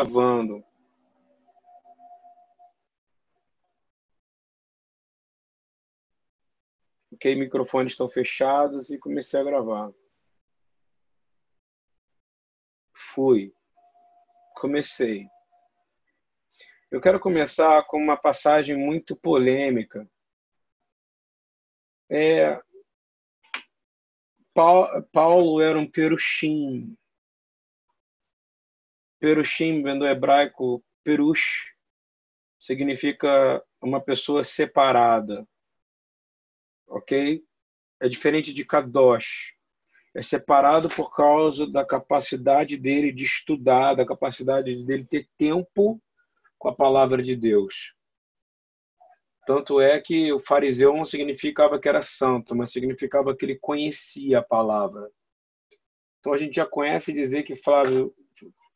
gravando. Ok, microfones estão fechados e comecei a gravar. Fui. Comecei. Eu quero começar com uma passagem muito polêmica. É, Paulo era um perushim. Perushim, vem do hebraico perush, significa uma pessoa separada. Ok? É diferente de kadosh. É separado por causa da capacidade dele de estudar, da capacidade dele ter tempo com a palavra de Deus. Tanto é que o fariseu não significava que era santo, mas significava que ele conhecia a palavra. Então a gente já conhece dizer que Flávio,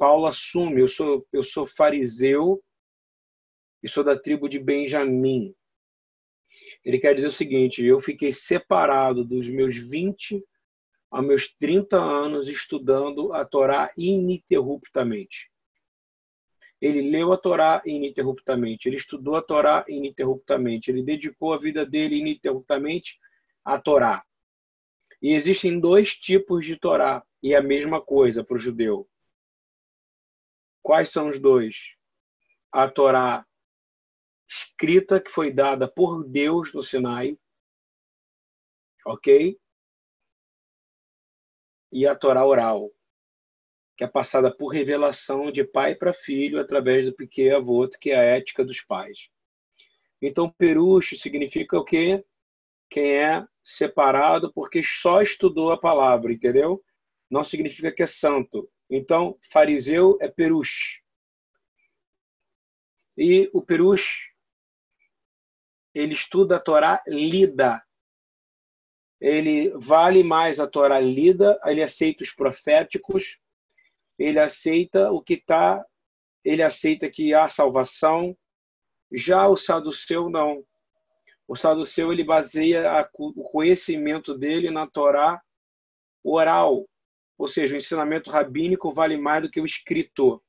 Paulo assume, eu sou, eu sou fariseu e sou da tribo de Benjamim. Ele quer dizer o seguinte: eu fiquei separado dos meus 20 aos meus 30 anos estudando a Torá ininterruptamente. Ele leu a Torá ininterruptamente, ele estudou a Torá ininterruptamente, ele dedicou a vida dele ininterruptamente à Torá. E existem dois tipos de Torá, e é a mesma coisa para o judeu. Quais são os dois? A Torá escrita que foi dada por Deus no Sinai, ok? E a Torá oral, que é passada por revelação de pai para filho através do pequeno avô, que é a ética dos pais. Então, perucho significa o quê? Quem é separado porque só estudou a palavra, entendeu? Não significa que é santo. Então, fariseu é perush. E o perush, ele estuda a Torá lida. Ele vale mais a Torá lida, ele aceita os proféticos, ele aceita o que está, ele aceita que há salvação. Já o saduceu não. O saduceu ele baseia a, o conhecimento dele na Torá oral, ou seja, o ensinamento rabínico vale mais do que o escritor.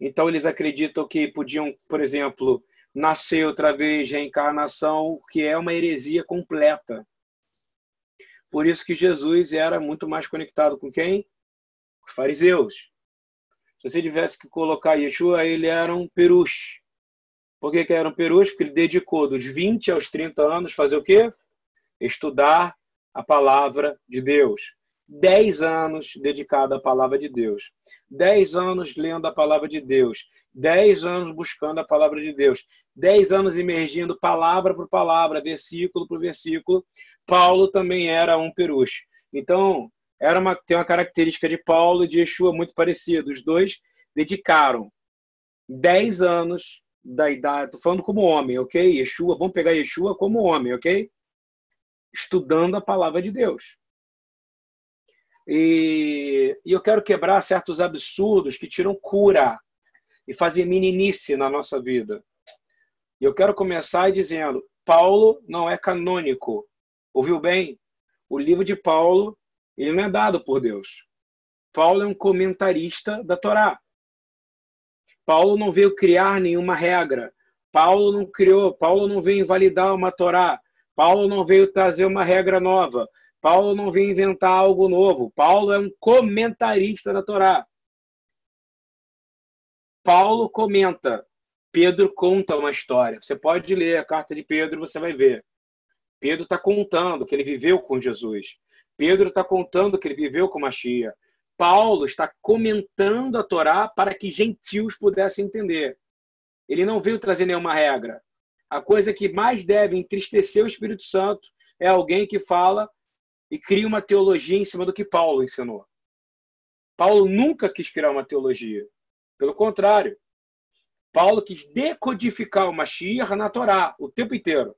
Então eles acreditam que podiam, por exemplo, nascer outra vez, reencarnação, que é uma heresia completa. Por isso que Jesus era muito mais conectado com quem? os fariseus. Se você tivesse que colocar Yeshua, ele era um peruche. Por que, que era um peruche? Porque ele dedicou dos 20 aos 30 anos fazer o quê? Estudar a palavra de Deus. 10 anos dedicado à palavra de Deus. 10 anos lendo a palavra de Deus. 10 anos buscando a palavra de Deus. 10 anos emergindo palavra por palavra, versículo por versículo. Paulo também era um peruche. Então, era uma, tem uma característica de Paulo e de Yeshua muito parecida. Os dois dedicaram 10 anos da idade, estou falando como homem, ok? Yeshua, vamos pegar Yeshua como homem, ok? Estudando a palavra de Deus. E, e eu quero quebrar certos absurdos que tiram cura e fazem meninice na nossa vida. E eu quero começar dizendo: Paulo não é canônico. Ouviu bem? O livro de Paulo ele não é dado por Deus. Paulo é um comentarista da Torá. Paulo não veio criar nenhuma regra. Paulo não criou, Paulo não veio invalidar uma Torá. Paulo não veio trazer uma regra nova. Paulo não veio inventar algo novo. Paulo é um comentarista da Torá. Paulo comenta. Pedro conta uma história. Você pode ler a carta de Pedro, você vai ver. Pedro está contando que ele viveu com Jesus. Pedro está contando que ele viveu com Machia. Paulo está comentando a Torá para que gentios pudessem entender. Ele não veio trazer nenhuma regra. A coisa que mais deve entristecer o Espírito Santo é alguém que fala e cria uma teologia em cima do que Paulo ensinou. Paulo nunca quis criar uma teologia. Pelo contrário, Paulo quis decodificar o Mashiach na Torá o tempo inteiro.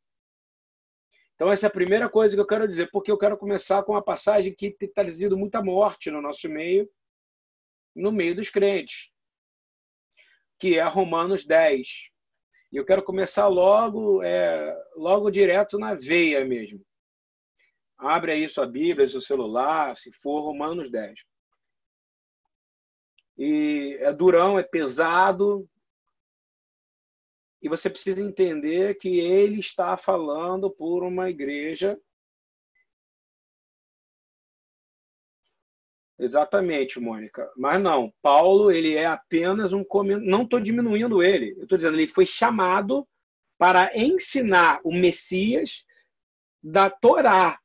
Então, essa é a primeira coisa que eu quero dizer, porque eu quero começar com uma passagem que tem trazido muita morte no nosso meio, no meio dos crentes, que é Romanos 10. E eu quero começar logo, é, logo direto na veia mesmo. Abre aí sua Bíblia, seu celular, se for Romanos 10. e é durão, é pesado. E você precisa entender que ele está falando por uma igreja. Exatamente, Mônica. Mas não, Paulo, ele é apenas um não estou diminuindo ele. Eu estou dizendo, ele foi chamado para ensinar o Messias da Torá.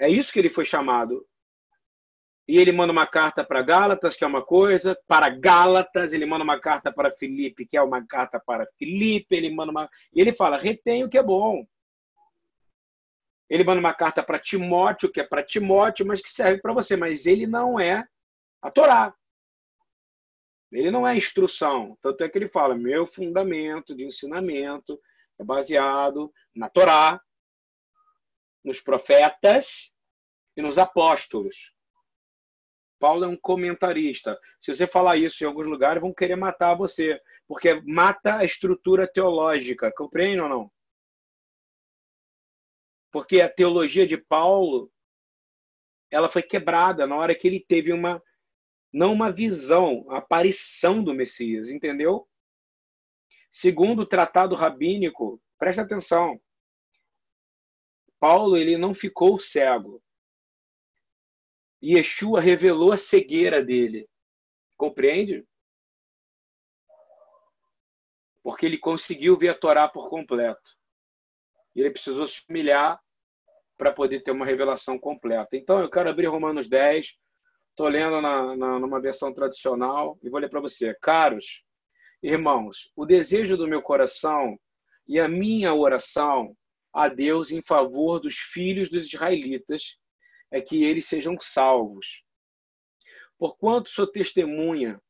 É isso que ele foi chamado e ele manda uma carta para Gálatas, que é uma coisa, para Gálatas, ele manda uma carta para Filipe, que é uma carta para Filipe, ele manda uma. E ele fala: retém o que é bom. Ele manda uma carta para Timóteo, que é para Timóteo, mas que serve para você. Mas ele não é a Torá. Ele não é instrução. Tanto é que ele fala: meu fundamento de ensinamento é baseado na Torá, nos profetas e nos apóstolos. Paulo é um comentarista. Se você falar isso em alguns lugares, vão querer matar você, porque mata a estrutura teológica. Compreende ou não? Porque a teologia de Paulo ela foi quebrada na hora que ele teve uma não uma visão, a aparição do Messias, entendeu? Segundo o tratado rabínico, presta atenção. Paulo ele não ficou cego. Yeshua revelou a cegueira dele. Compreende? Porque ele conseguiu ver a Torá por completo. Ele precisou se humilhar para poder ter uma revelação completa. Então, eu quero abrir Romanos 10. Estou lendo na, na, numa versão tradicional e vou ler para você. Caros irmãos, o desejo do meu coração e a minha oração a Deus em favor dos filhos dos israelitas é que eles sejam salvos. Porquanto sou testemunha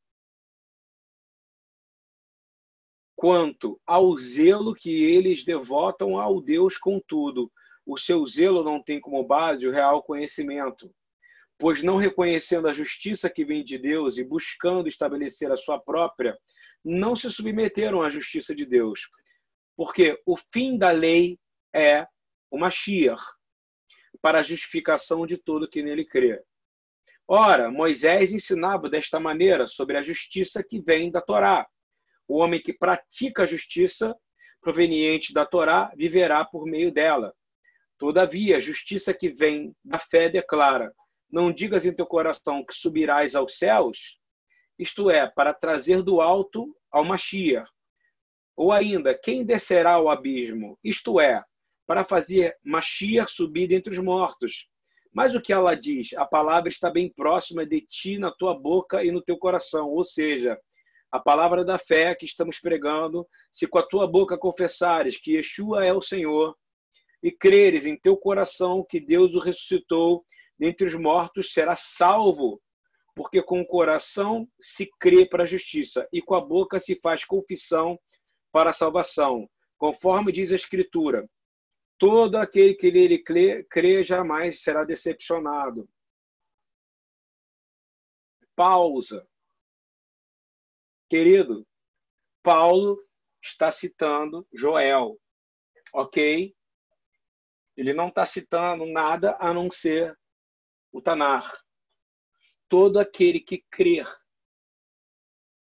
quanto ao zelo que eles devotam ao Deus contudo, o seu zelo não tem como base o real conhecimento, pois não reconhecendo a justiça que vem de Deus e buscando estabelecer a sua própria, não se submeteram à justiça de Deus, porque o fim da lei é o Mashiach, para a justificação de todo que nele crê. Ora, Moisés ensinava desta maneira sobre a justiça que vem da Torá. O homem que pratica a justiça proveniente da Torá viverá por meio dela. Todavia, a justiça que vem da fé declara: Não digas em teu coração que subirás aos céus, isto é, para trazer do alto ao Mashiach. Ou ainda, quem descerá ao abismo, isto é, para fazer Mashiach subir dentre os mortos. Mas o que ela diz? A palavra está bem próxima de ti, na tua boca e no teu coração. Ou seja, a palavra da fé que estamos pregando, se com a tua boca confessares que Yeshua é o Senhor e creres em teu coração que Deus o ressuscitou dentre os mortos, será salvo. Porque com o coração se crê para a justiça e com a boca se faz confissão para a salvação. Conforme diz a Escritura, Todo aquele que nele crê, crê jamais será decepcionado. Pausa. Querido, Paulo está citando Joel, ok? Ele não está citando nada a não ser o Tanar. Todo aquele que crer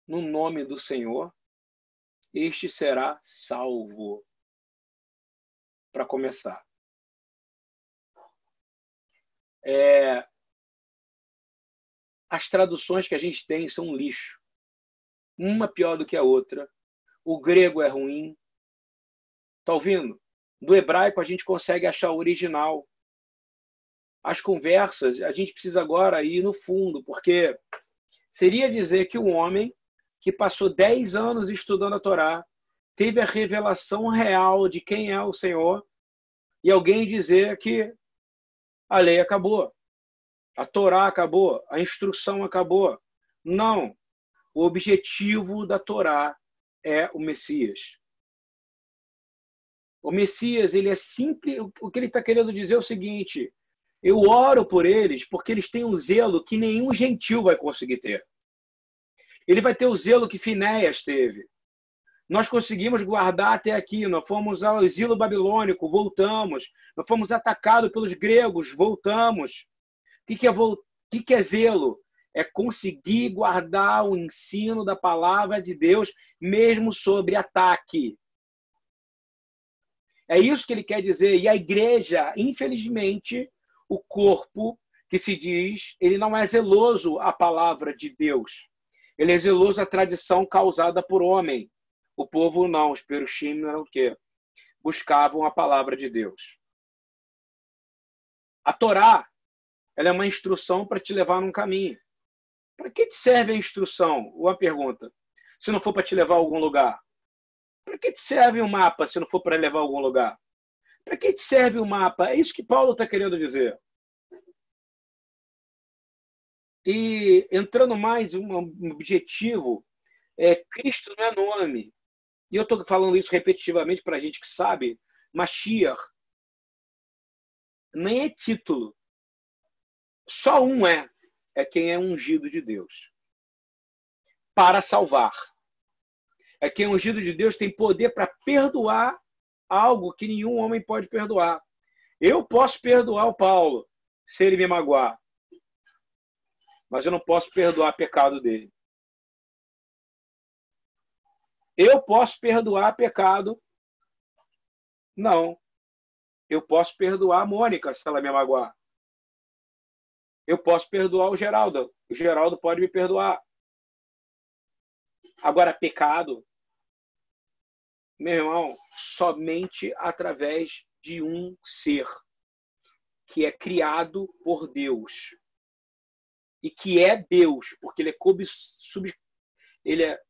no nome do Senhor, este será salvo para começar. É... As traduções que a gente tem são um lixo. Uma pior do que a outra. O grego é ruim. Tá ouvindo? Do hebraico a gente consegue achar o original. As conversas, a gente precisa agora ir no fundo, porque seria dizer que um homem que passou 10 anos estudando a Torá, teve a revelação real de quem é o Senhor e alguém dizer que a lei acabou, a Torá acabou, a instrução acabou. Não. O objetivo da Torá é o Messias. O Messias, ele é simples. O que ele está querendo dizer é o seguinte: eu oro por eles porque eles têm um zelo que nenhum gentil vai conseguir ter. Ele vai ter o zelo que Finéias teve. Nós conseguimos guardar até aqui, nós fomos ao exílio babilônico, voltamos. Nós fomos atacados pelos gregos, voltamos. O que, é, o que é zelo? é conseguir guardar o ensino da palavra de Deus, mesmo sobre ataque. É isso que ele quer dizer. E a igreja, infelizmente, o corpo que se diz, ele não é zeloso à palavra de Deus. Ele é zeloso à tradição causada por homem. O povo não, os perushim eram o quê? Buscavam a palavra de Deus. A Torá, ela é uma instrução para te levar num caminho. Para que te serve a instrução? Uma pergunta. Se não for para te levar a algum lugar. Para que te serve um mapa se não for para levar a algum lugar? Para que te serve o um mapa? É isso que Paulo está querendo dizer. E entrando mais um objetivo, é, Cristo não é nome. E eu estou falando isso repetitivamente para a gente que sabe, Mashiach nem é título. Só um é, é quem é ungido de Deus. Para salvar. É quem é ungido de Deus tem poder para perdoar algo que nenhum homem pode perdoar. Eu posso perdoar o Paulo se ele me magoar mas eu não posso perdoar pecado dele. Eu posso perdoar pecado? Não. Eu posso perdoar a Mônica se ela me magoar. Eu posso perdoar o Geraldo. O Geraldo pode me perdoar. Agora, pecado, meu irmão, somente através de um ser que é criado por Deus e que é Deus, porque ele é, sub, ele é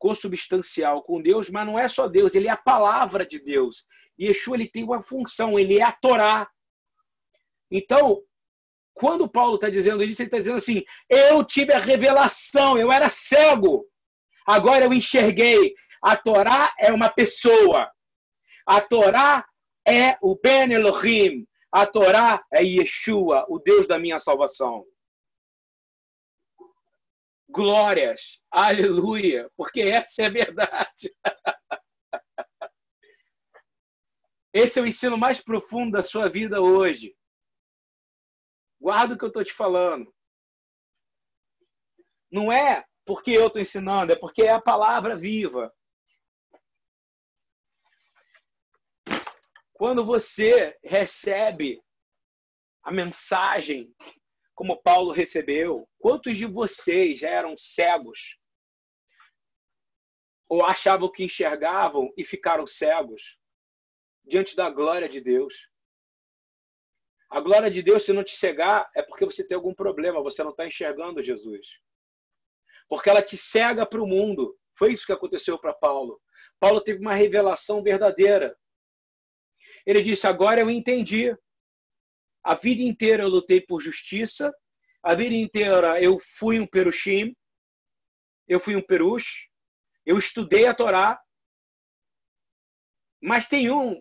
consubstancial com Deus, mas não é só Deus, ele é a palavra de Deus. E Yeshua ele tem uma função, ele é a Torá. Então, quando Paulo está dizendo isso, ele está dizendo assim: eu tive a revelação, eu era cego, agora eu enxerguei. A Torá é uma pessoa. A Torá é o Ben Elohim. A Torá é Yeshua, o Deus da minha salvação glórias, aleluia, porque essa é a verdade. Esse é o ensino mais profundo da sua vida hoje. Guarda o que eu estou te falando. Não é porque eu estou ensinando, é porque é a palavra viva. Quando você recebe a mensagem como Paulo recebeu? Quantos de vocês já eram cegos? Ou achavam que enxergavam e ficaram cegos diante da glória de Deus? A glória de Deus, se não te cegar, é porque você tem algum problema, você não está enxergando Jesus. Porque ela te cega para o mundo. Foi isso que aconteceu para Paulo. Paulo teve uma revelação verdadeira. Ele disse: Agora eu entendi. A vida inteira eu lutei por justiça, a vida inteira eu fui um perushim, eu fui um perush, eu estudei a Torá, mas tem um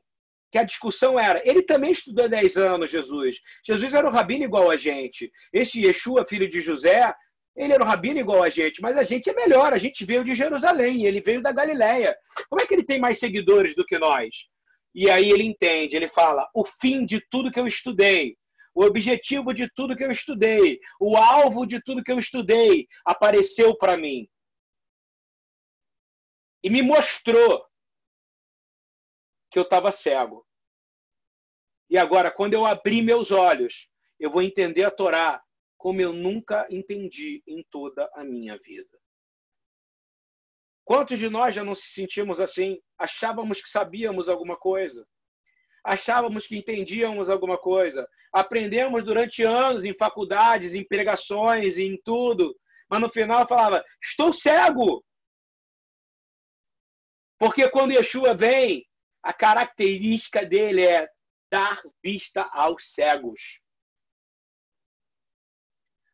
que a discussão era, ele também estudou 10 anos, Jesus. Jesus era um rabino igual a gente. Esse Yeshua, filho de José, ele era um rabino igual a gente, mas a gente é melhor, a gente veio de Jerusalém, ele veio da Galileia. Como é que ele tem mais seguidores do que nós? E aí ele entende, ele fala: o fim de tudo que eu estudei, o objetivo de tudo que eu estudei, o alvo de tudo que eu estudei apareceu para mim. E me mostrou que eu estava cego. E agora, quando eu abrir meus olhos, eu vou entender a Torá como eu nunca entendi em toda a minha vida. Quantos de nós já não se sentimos assim? Achávamos que sabíamos alguma coisa. Achávamos que entendíamos alguma coisa. Aprendemos durante anos em faculdades, em pregações, em tudo. Mas no final falava: estou cego. Porque quando Yeshua vem, a característica dele é dar vista aos cegos.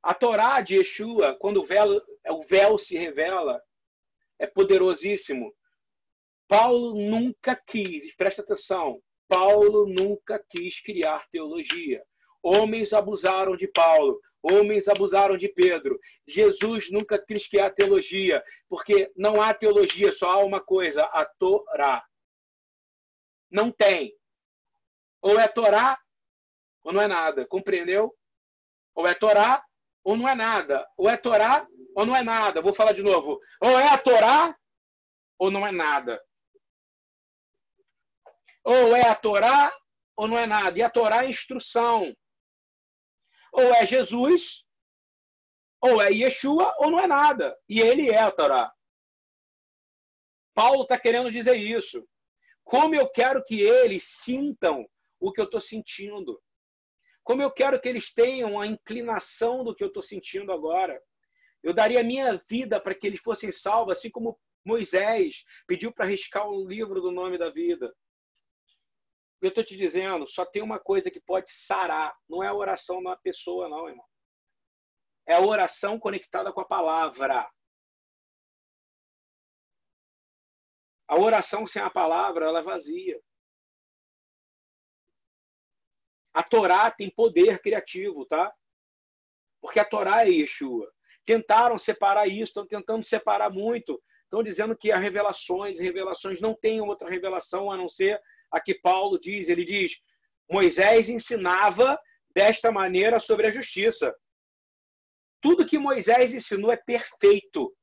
A Torá de Yeshua, quando o véu, o véu se revela, é poderosíssimo. Paulo nunca quis, presta atenção, Paulo nunca quis criar teologia. Homens abusaram de Paulo, homens abusaram de Pedro. Jesus nunca quis criar teologia, porque não há teologia, só há uma coisa, a Torá. Não tem. Ou é Torá, ou não é nada. Compreendeu? Ou é Torá, ou não é nada. Ou é Torá ou não é nada. Vou falar de novo. Ou é a Torá ou não é nada. Ou é a Torá ou não é nada. E a Torá é instrução. Ou é Jesus, ou é Yeshua, ou não é nada. E ele é a Torá. Paulo está querendo dizer isso. Como eu quero que eles sintam o que eu estou sentindo. Como eu quero que eles tenham a inclinação do que eu estou sentindo agora. Eu daria minha vida para que eles fossem salvos, assim como Moisés pediu para riscar o livro do nome da vida. Eu estou te dizendo, só tem uma coisa que pode sarar. Não é a oração de uma pessoa, não, irmão. É a oração conectada com a palavra. A oração sem a palavra, ela é vazia. A Torá tem poder criativo, tá? Porque a Torá é Yeshua. Tentaram separar isso, estão tentando separar muito. Estão dizendo que as revelações, revelações não têm outra revelação a não ser a que Paulo diz. Ele diz: Moisés ensinava desta maneira sobre a justiça. Tudo que Moisés ensinou é perfeito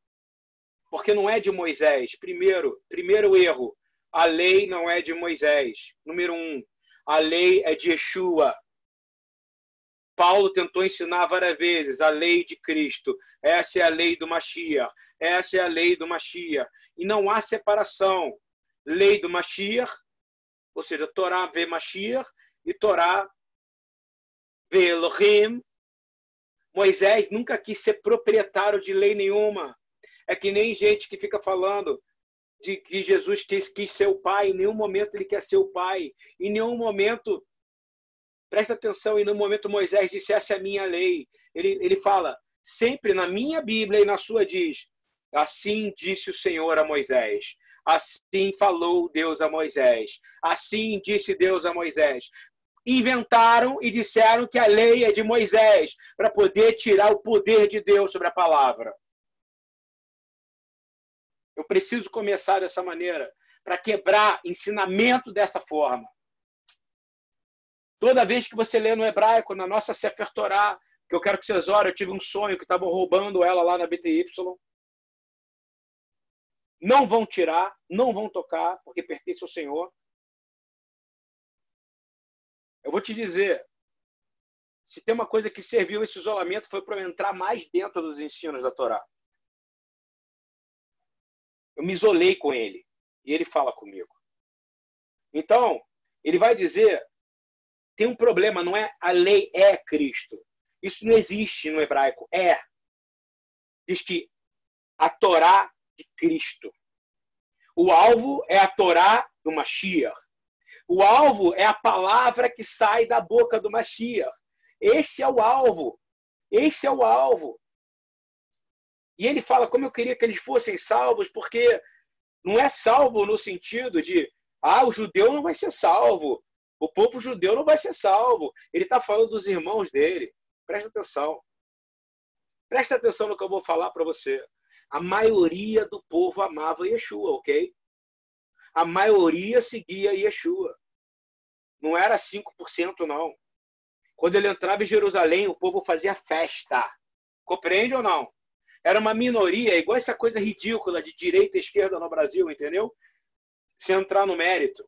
porque não é de Moisés. Primeiro, primeiro erro, a lei não é de Moisés. Número um, a lei é de Yeshua. Paulo tentou ensinar várias vezes a lei de Cristo. Essa é a lei do Mashiach. Essa é a lei do Mashiach. E não há separação. Lei do Mashiach, ou seja, Torá vê Mashiach e Torá vê Elohim. Moisés nunca quis ser proprietário de lei nenhuma. É que nem gente que fica falando de que Jesus quis, quis ser o pai. Em nenhum momento ele quer ser o pai. Em nenhum momento, presta atenção, em nenhum momento Moisés disse: Essa é a minha lei. Ele, ele fala, sempre na minha Bíblia e na sua diz: Assim disse o Senhor a Moisés. Assim falou Deus a Moisés. Assim disse Deus a Moisés. Inventaram e disseram que a lei é de Moisés para poder tirar o poder de Deus sobre a palavra. Eu preciso começar dessa maneira para quebrar ensinamento dessa forma. Toda vez que você lê no hebraico, na nossa Sefer Torah, que eu quero que vocês orem, eu tive um sonho que estavam roubando ela lá na BTY. Não vão tirar, não vão tocar, porque pertence ao Senhor. Eu vou te dizer, se tem uma coisa que serviu esse isolamento foi para eu entrar mais dentro dos ensinos da Torá. Eu me isolei com ele e ele fala comigo. Então, ele vai dizer: tem um problema, não é a lei é Cristo. Isso não existe no hebraico. É. Diz que a Torá de Cristo. O alvo é a Torá do Mashiach. O alvo é a palavra que sai da boca do Mashiach. Esse é o alvo. Esse é o alvo. E ele fala como eu queria que eles fossem salvos, porque não é salvo no sentido de, ah, o judeu não vai ser salvo, o povo judeu não vai ser salvo. Ele está falando dos irmãos dele. Presta atenção. Presta atenção no que eu vou falar para você. A maioria do povo amava Yeshua, ok? A maioria seguia Yeshua. Não era 5%, não. Quando ele entrava em Jerusalém, o povo fazia festa. Compreende ou não? era uma minoria, igual essa coisa ridícula de direita e esquerda no Brasil, entendeu? Se entrar no mérito.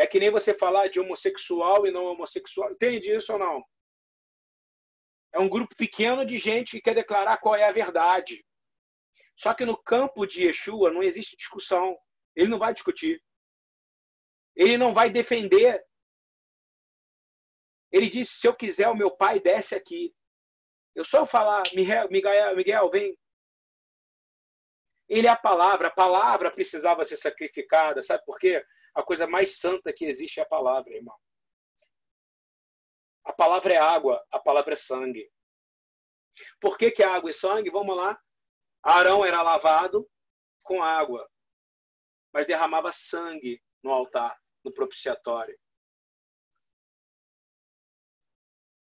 É que nem você falar de homossexual e não homossexual. Entende isso ou não? É um grupo pequeno de gente que quer declarar qual é a verdade. Só que no campo de Yeshua não existe discussão. Ele não vai discutir. Ele não vai defender. Ele disse: se eu quiser, o meu pai desce aqui. Eu só falar, Miguel, Miguel, Miguel, vem. Ele é a palavra, a palavra precisava ser sacrificada, sabe por quê? A coisa mais santa que existe é a palavra, irmão. A palavra é água, a palavra é sangue. Por que, que é água e sangue? Vamos lá. Arão era lavado com água, mas derramava sangue no altar, no propiciatório.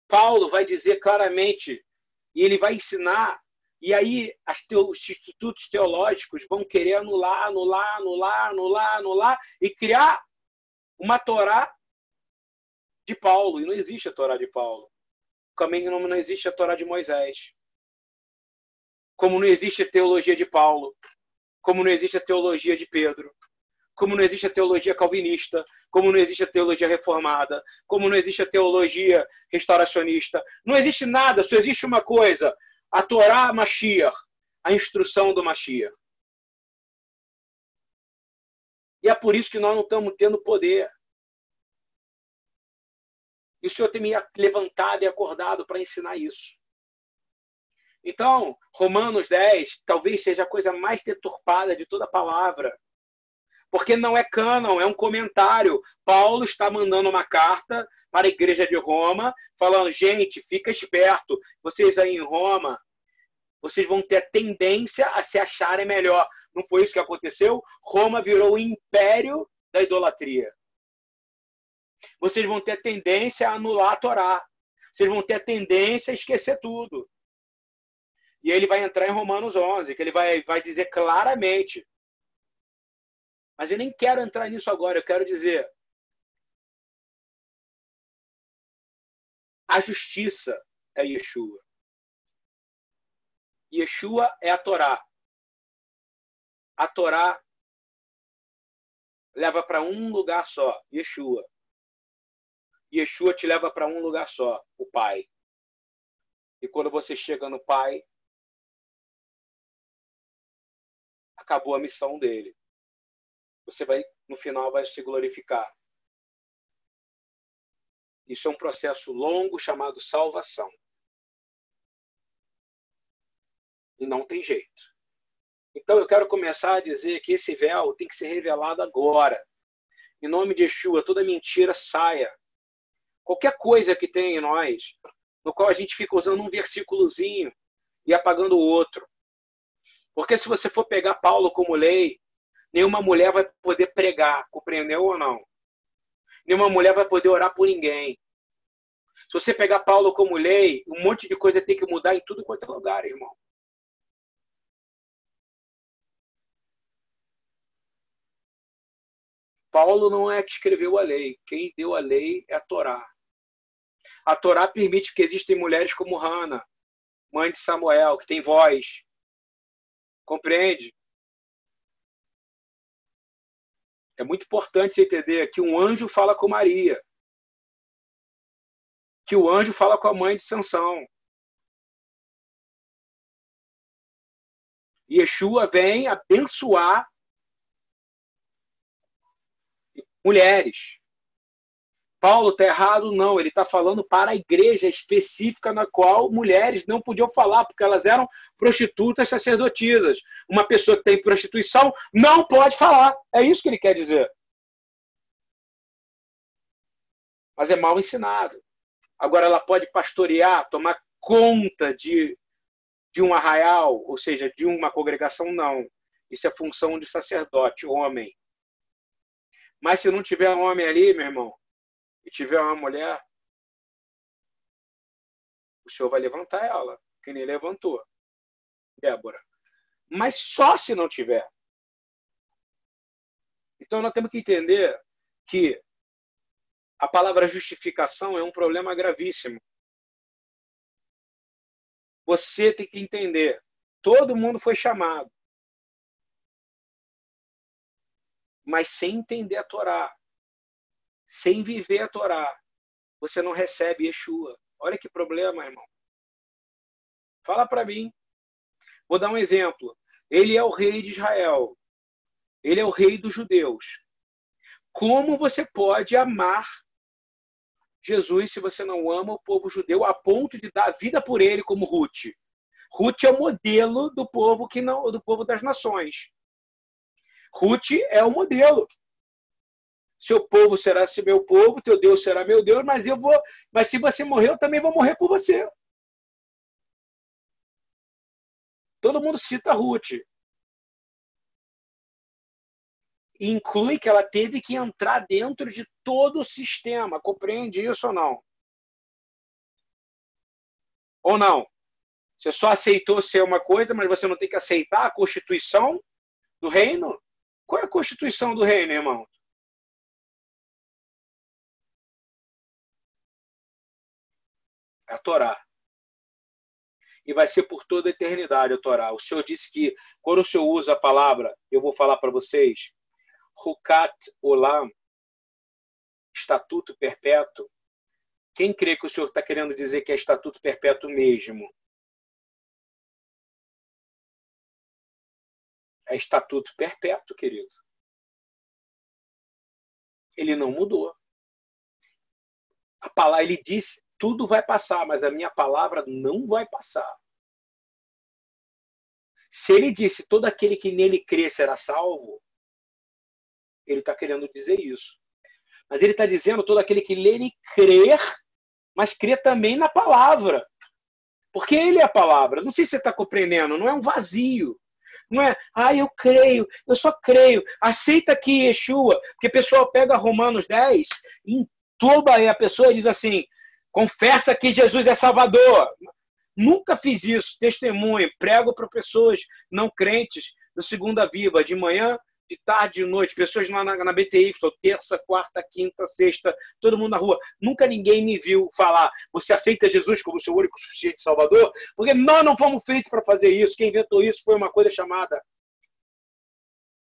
Paulo vai dizer claramente, e ele vai ensinar, e aí os institutos teológicos vão querer anular, anular, anular, anular, anular, e criar uma Torá de Paulo. E não existe a Torá de Paulo. também não existe a Torá de Moisés. Como não existe a teologia de Paulo. Como não existe a teologia de Pedro. Como não existe a teologia calvinista. Como não existe a teologia reformada. Como não existe a teologia restauracionista. Não existe nada, só existe uma coisa: a Torá Mashiach, a instrução do Mashiach. E é por isso que nós não estamos tendo poder. E o Senhor tem me levantado e acordado para ensinar isso. Então, Romanos 10 talvez seja a coisa mais deturpada de toda a palavra. Porque não é cânon, é um comentário. Paulo está mandando uma carta para a igreja de Roma, falando: gente, fica esperto, vocês aí em Roma, vocês vão ter a tendência a se acharem melhor. Não foi isso que aconteceu? Roma virou o império da idolatria. Vocês vão ter a tendência a anular a Torá. Vocês vão ter a tendência a esquecer tudo. E ele vai entrar em Romanos 11, que ele vai, vai dizer claramente. Mas eu nem quero entrar nisso agora, eu quero dizer. A justiça é Yeshua. Yeshua é a Torá. A Torá leva para um lugar só, Yeshua. Yeshua te leva para um lugar só, o Pai. E quando você chega no Pai, acabou a missão dele. Você vai, no final, vai se glorificar. Isso é um processo longo chamado salvação. E não tem jeito. Então eu quero começar a dizer que esse véu tem que ser revelado agora. Em nome de Yeshua, toda mentira saia. Qualquer coisa que tem em nós, no qual a gente fica usando um versículozinho e apagando o outro. Porque se você for pegar Paulo como lei, nenhuma mulher vai poder pregar, compreendeu ou não? Nenhuma mulher vai poder orar por ninguém. Se você pegar Paulo como lei, um monte de coisa tem que mudar em tudo quanto é lugar, irmão. Paulo não é que escreveu a lei. Quem deu a lei é a Torá. A Torá permite que existem mulheres como Hannah, mãe de Samuel, que tem voz. Compreende? É muito importante entender que um anjo fala com Maria. Que o anjo fala com a mãe de Sansão. Yeshua vem abençoar mulheres. Paulo está errado? Não, ele está falando para a igreja específica na qual mulheres não podiam falar, porque elas eram prostitutas sacerdotisas. Uma pessoa que tem prostituição não pode falar. É isso que ele quer dizer. Mas é mal ensinado. Agora ela pode pastorear, tomar conta de, de um arraial, ou seja, de uma congregação? Não. Isso é função de sacerdote, homem. Mas se não tiver homem ali, meu irmão, e tiver uma mulher, o senhor vai levantar ela, que nem levantou. Débora. Mas só se não tiver. Então nós temos que entender que a palavra justificação é um problema gravíssimo. Você tem que entender, todo mundo foi chamado. Mas sem entender a Torá, sem viver a Torá, você não recebe Yeshua. Olha que problema, irmão. Fala para mim. Vou dar um exemplo. Ele é o rei de Israel. Ele é o rei dos judeus. Como você pode amar Jesus se você não ama o povo judeu a ponto de dar vida por ele como Ruth? Ruth é o modelo do povo que não do povo das nações. Ruth é o modelo. Seu povo será se meu povo, teu Deus será meu Deus, mas eu vou, mas se você morrer, eu também vou morrer por você. Todo mundo cita Ruth. Inclui que ela teve que entrar dentro de todo o sistema. Compreende isso ou não? Ou não? Você só aceitou ser uma coisa, mas você não tem que aceitar a constituição do reino? Qual é a constituição do reino, irmão? A Torá. E vai ser por toda a eternidade a Torá. O Senhor disse que, quando o Senhor usa a palavra, eu vou falar para vocês, Hukat Olam, estatuto perpétuo, quem crê que o Senhor está querendo dizer que é estatuto perpétuo mesmo? É estatuto perpétuo, querido. Ele não mudou. A palavra, ele disse, tudo vai passar, mas a minha palavra não vai passar. Se ele disse, todo aquele que nele crê será salvo, ele está querendo dizer isso. Mas ele está dizendo, todo aquele que nele crer mas crê também na palavra. Porque ele é a palavra. Não sei se você está compreendendo, não é um vazio. Não é, ah, eu creio, eu só creio. Aceita que Yeshua, porque o pessoal pega Romanos 10, entuba aí a pessoa diz assim: confessa que Jesus é Salvador. Nunca fiz isso, testemunho, prego para pessoas não crentes do Segunda Viva, de manhã de tarde, de noite, pessoas lá na, na BTY, terça, quarta, quinta, sexta, todo mundo na rua. Nunca ninguém me viu falar, você aceita Jesus como seu único suficiente Salvador? Porque nós não fomos feitos para fazer isso. Quem inventou isso foi uma coisa chamada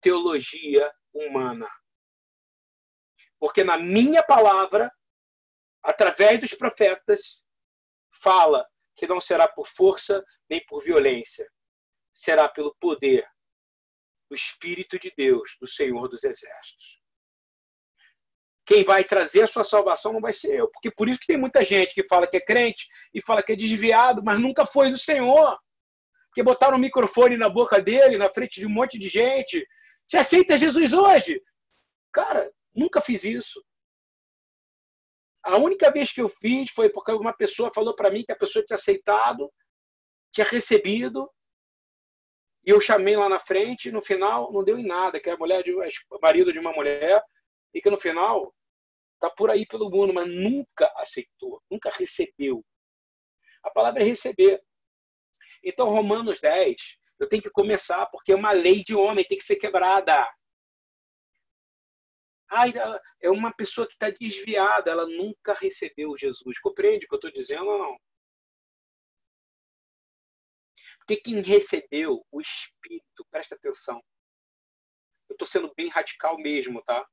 teologia humana. Porque na minha palavra, através dos profetas, fala que não será por força nem por violência, será pelo poder do Espírito de Deus, do Senhor dos Exércitos. Quem vai trazer a sua salvação não vai ser eu. Porque por isso que tem muita gente que fala que é crente e fala que é desviado, mas nunca foi do Senhor. Porque botaram o microfone na boca dele, na frente de um monte de gente. Você aceita Jesus hoje? Cara, nunca fiz isso. A única vez que eu fiz foi porque uma pessoa falou para mim que a pessoa tinha aceitado, tinha recebido, e eu chamei lá na frente, no final não deu em nada, que é a mulher de marido de uma mulher, e que no final tá por aí pelo mundo, mas nunca aceitou, nunca recebeu. A palavra é receber. Então, Romanos 10, eu tenho que começar, porque é uma lei de homem, tem que ser quebrada. Ai, é uma pessoa que está desviada, ela nunca recebeu Jesus. Compreende o que eu estou dizendo ou não? Porque quem recebeu o Espírito, presta atenção. Eu estou sendo bem radical mesmo, tá?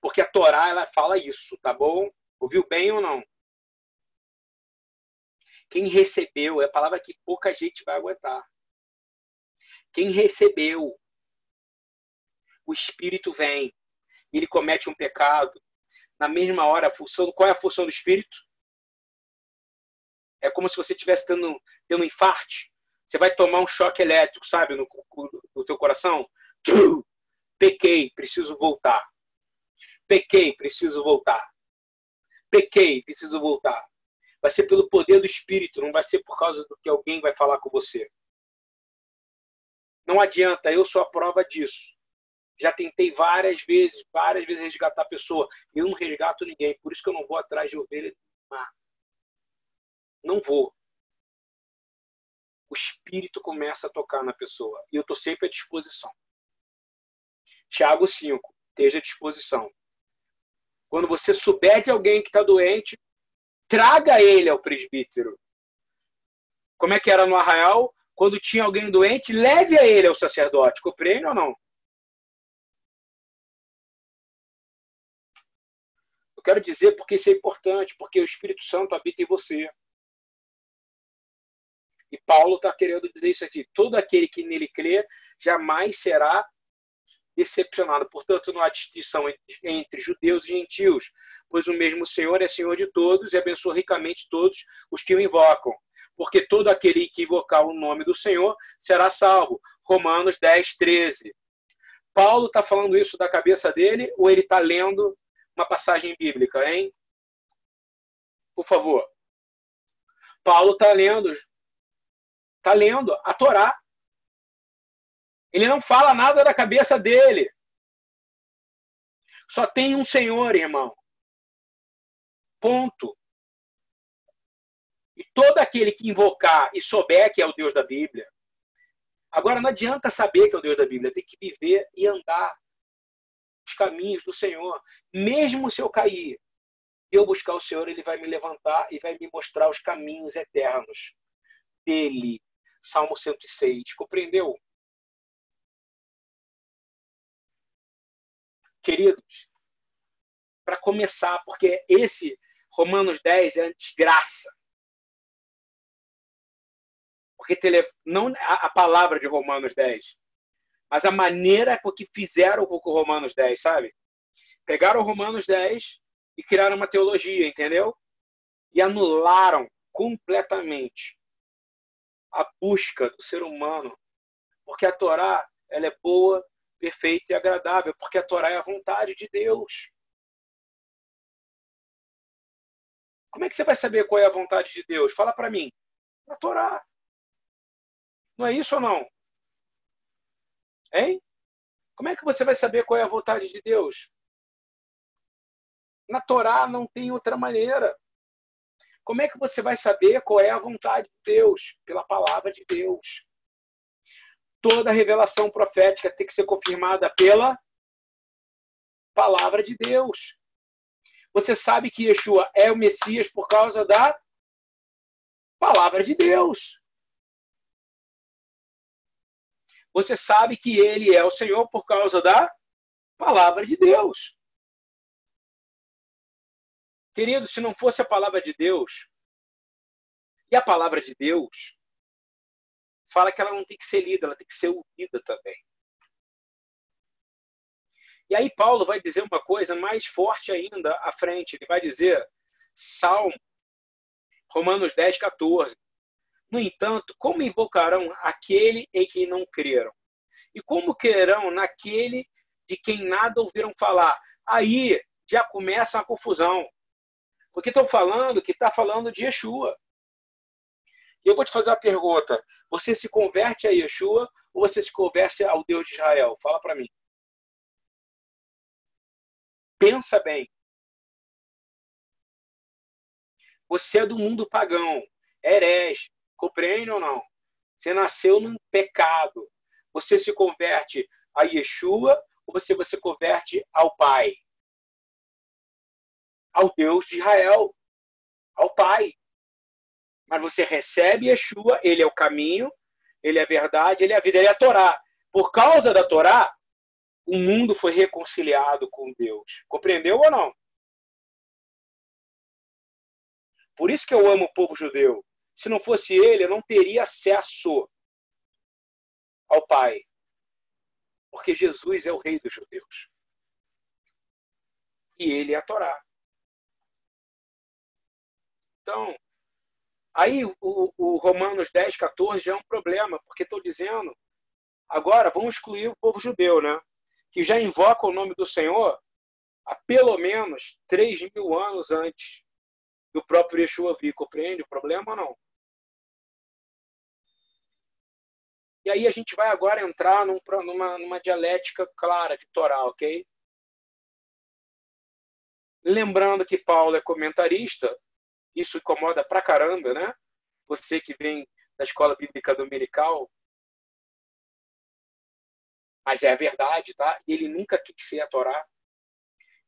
Porque a Torá, ela fala isso, tá bom? Ouviu bem ou não? Quem recebeu, é a palavra que pouca gente vai aguentar. Quem recebeu, o Espírito vem, ele comete um pecado. Na mesma hora, a função, qual é a função do Espírito? É como se você estivesse tendo, tendo um infarte. Você vai tomar um choque elétrico, sabe, no, no teu coração. Pequei, preciso voltar. Pequei, preciso voltar. Pequei, preciso voltar. Vai ser pelo poder do Espírito, não vai ser por causa do que alguém vai falar com você. Não adianta, eu sou a prova disso. Já tentei várias vezes, várias vezes resgatar a pessoa. Eu não resgato ninguém, por isso que eu não vou atrás de ovelha Não vou o espírito começa a tocar na pessoa. E eu estou sempre à disposição. Tiago 5, esteja à disposição. Quando você souber de alguém que está doente, traga ele ao presbítero. Como é que era no arraial? Quando tinha alguém doente, leve a ele ao sacerdote. Compreende ou não? Eu quero dizer porque isso é importante, porque o Espírito Santo habita em você. E Paulo está querendo dizer isso aqui. Todo aquele que nele crê jamais será decepcionado. Portanto, não há distinção entre judeus e gentios, pois o mesmo Senhor é Senhor de todos e abençoa ricamente todos os que o invocam. Porque todo aquele que invocar o nome do Senhor será salvo. Romanos 10, 13. Paulo está falando isso da cabeça dele ou ele está lendo uma passagem bíblica, hein? Por favor. Paulo está lendo Está lendo a Torá. Ele não fala nada da cabeça dele. Só tem um Senhor, irmão. Ponto. E todo aquele que invocar e souber que é o Deus da Bíblia. Agora, não adianta saber que é o Deus da Bíblia, tem que viver e andar os caminhos do Senhor. Mesmo se eu cair, eu buscar o Senhor, ele vai me levantar e vai me mostrar os caminhos eternos dele. Salmo 106. Compreendeu? Queridos, para começar, porque esse Romanos 10 é desgraça. Porque tele, não a, a, palavra de Romanos 10, mas a maneira com que fizeram o Romanos 10, sabe? Pegaram o Romanos 10 e criaram uma teologia, entendeu? E anularam completamente a busca do ser humano, porque a Torá ela é boa, perfeita e agradável, porque a Torá é a vontade de Deus. Como é que você vai saber qual é a vontade de Deus? Fala para mim. Na Torá. Não é isso ou não? Hein? Como é que você vai saber qual é a vontade de Deus? Na Torá não tem outra maneira. Como é que você vai saber qual é a vontade de Deus? Pela palavra de Deus. Toda revelação profética tem que ser confirmada pela palavra de Deus. Você sabe que Yeshua é o Messias por causa da palavra de Deus. Você sabe que ele é o Senhor por causa da palavra de Deus. Querido, se não fosse a palavra de Deus, e a palavra de Deus fala que ela não tem que ser lida, ela tem que ser ouvida também. E aí Paulo vai dizer uma coisa mais forte ainda à frente. Ele vai dizer, Salmo, Romanos 10, 14. No entanto, como invocarão aquele em quem não creram? E como crerão naquele de quem nada ouviram falar? Aí já começa a confusão. Porque estão falando que está falando de Yeshua. E eu vou te fazer uma pergunta. Você se converte a Yeshua ou você se converte ao Deus de Israel? Fala para mim. Pensa bem. Você é do mundo pagão, herege, compreende ou não? Você nasceu num pecado. Você se converte a Yeshua ou você, você converte ao Pai? Ao Deus de Israel, ao Pai. Mas você recebe Yeshua, ele é o caminho, ele é a verdade, ele é a vida, ele é a Torá. Por causa da Torá, o mundo foi reconciliado com Deus. Compreendeu ou não? Por isso que eu amo o povo judeu. Se não fosse ele, eu não teria acesso ao Pai. Porque Jesus é o rei dos judeus. E ele é a Torá. Então, aí o, o Romanos 10, 14 já é um problema, porque estou dizendo, agora vamos excluir o povo judeu, né? que já invoca o nome do Senhor há pelo menos 3 mil anos antes do próprio Yeshua vir. Compreende o problema ou não? E aí a gente vai agora entrar num, numa, numa dialética clara de Torá, ok? Lembrando que Paulo é comentarista, isso incomoda pra caramba, né? Você que vem da escola bíblica dominical, mas é a verdade, tá? Ele nunca quis ser a Torá.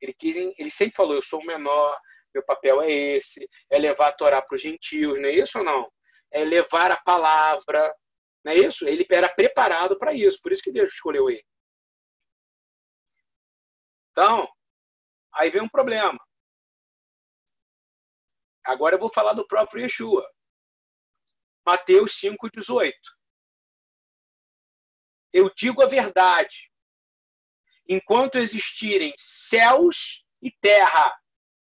Ele, quis, ele sempre falou: eu sou o menor, meu papel é esse, é levar a Torá para os gentios, não é isso ou não? É levar a palavra, não é isso? Ele era preparado para isso, por isso que Deus escolheu ele. Então, aí vem um problema. Agora eu vou falar do próprio Yeshua. Mateus 5,18 eu digo a verdade. Enquanto existirem céus e terra,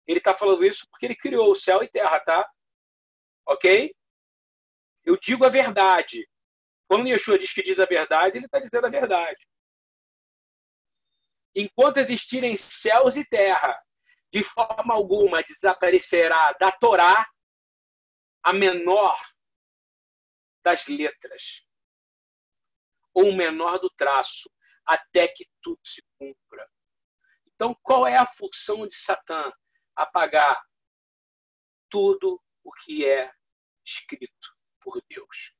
ele está falando isso porque ele criou o céu e terra, tá? Ok? Eu digo a verdade. Quando Yeshua diz que diz a verdade, ele está dizendo a verdade. Enquanto existirem céus e terra, de forma alguma desaparecerá da Torá a menor das letras ou o menor do traço, até que tudo se cumpra. Então, qual é a função de Satã? Apagar tudo o que é escrito por Deus.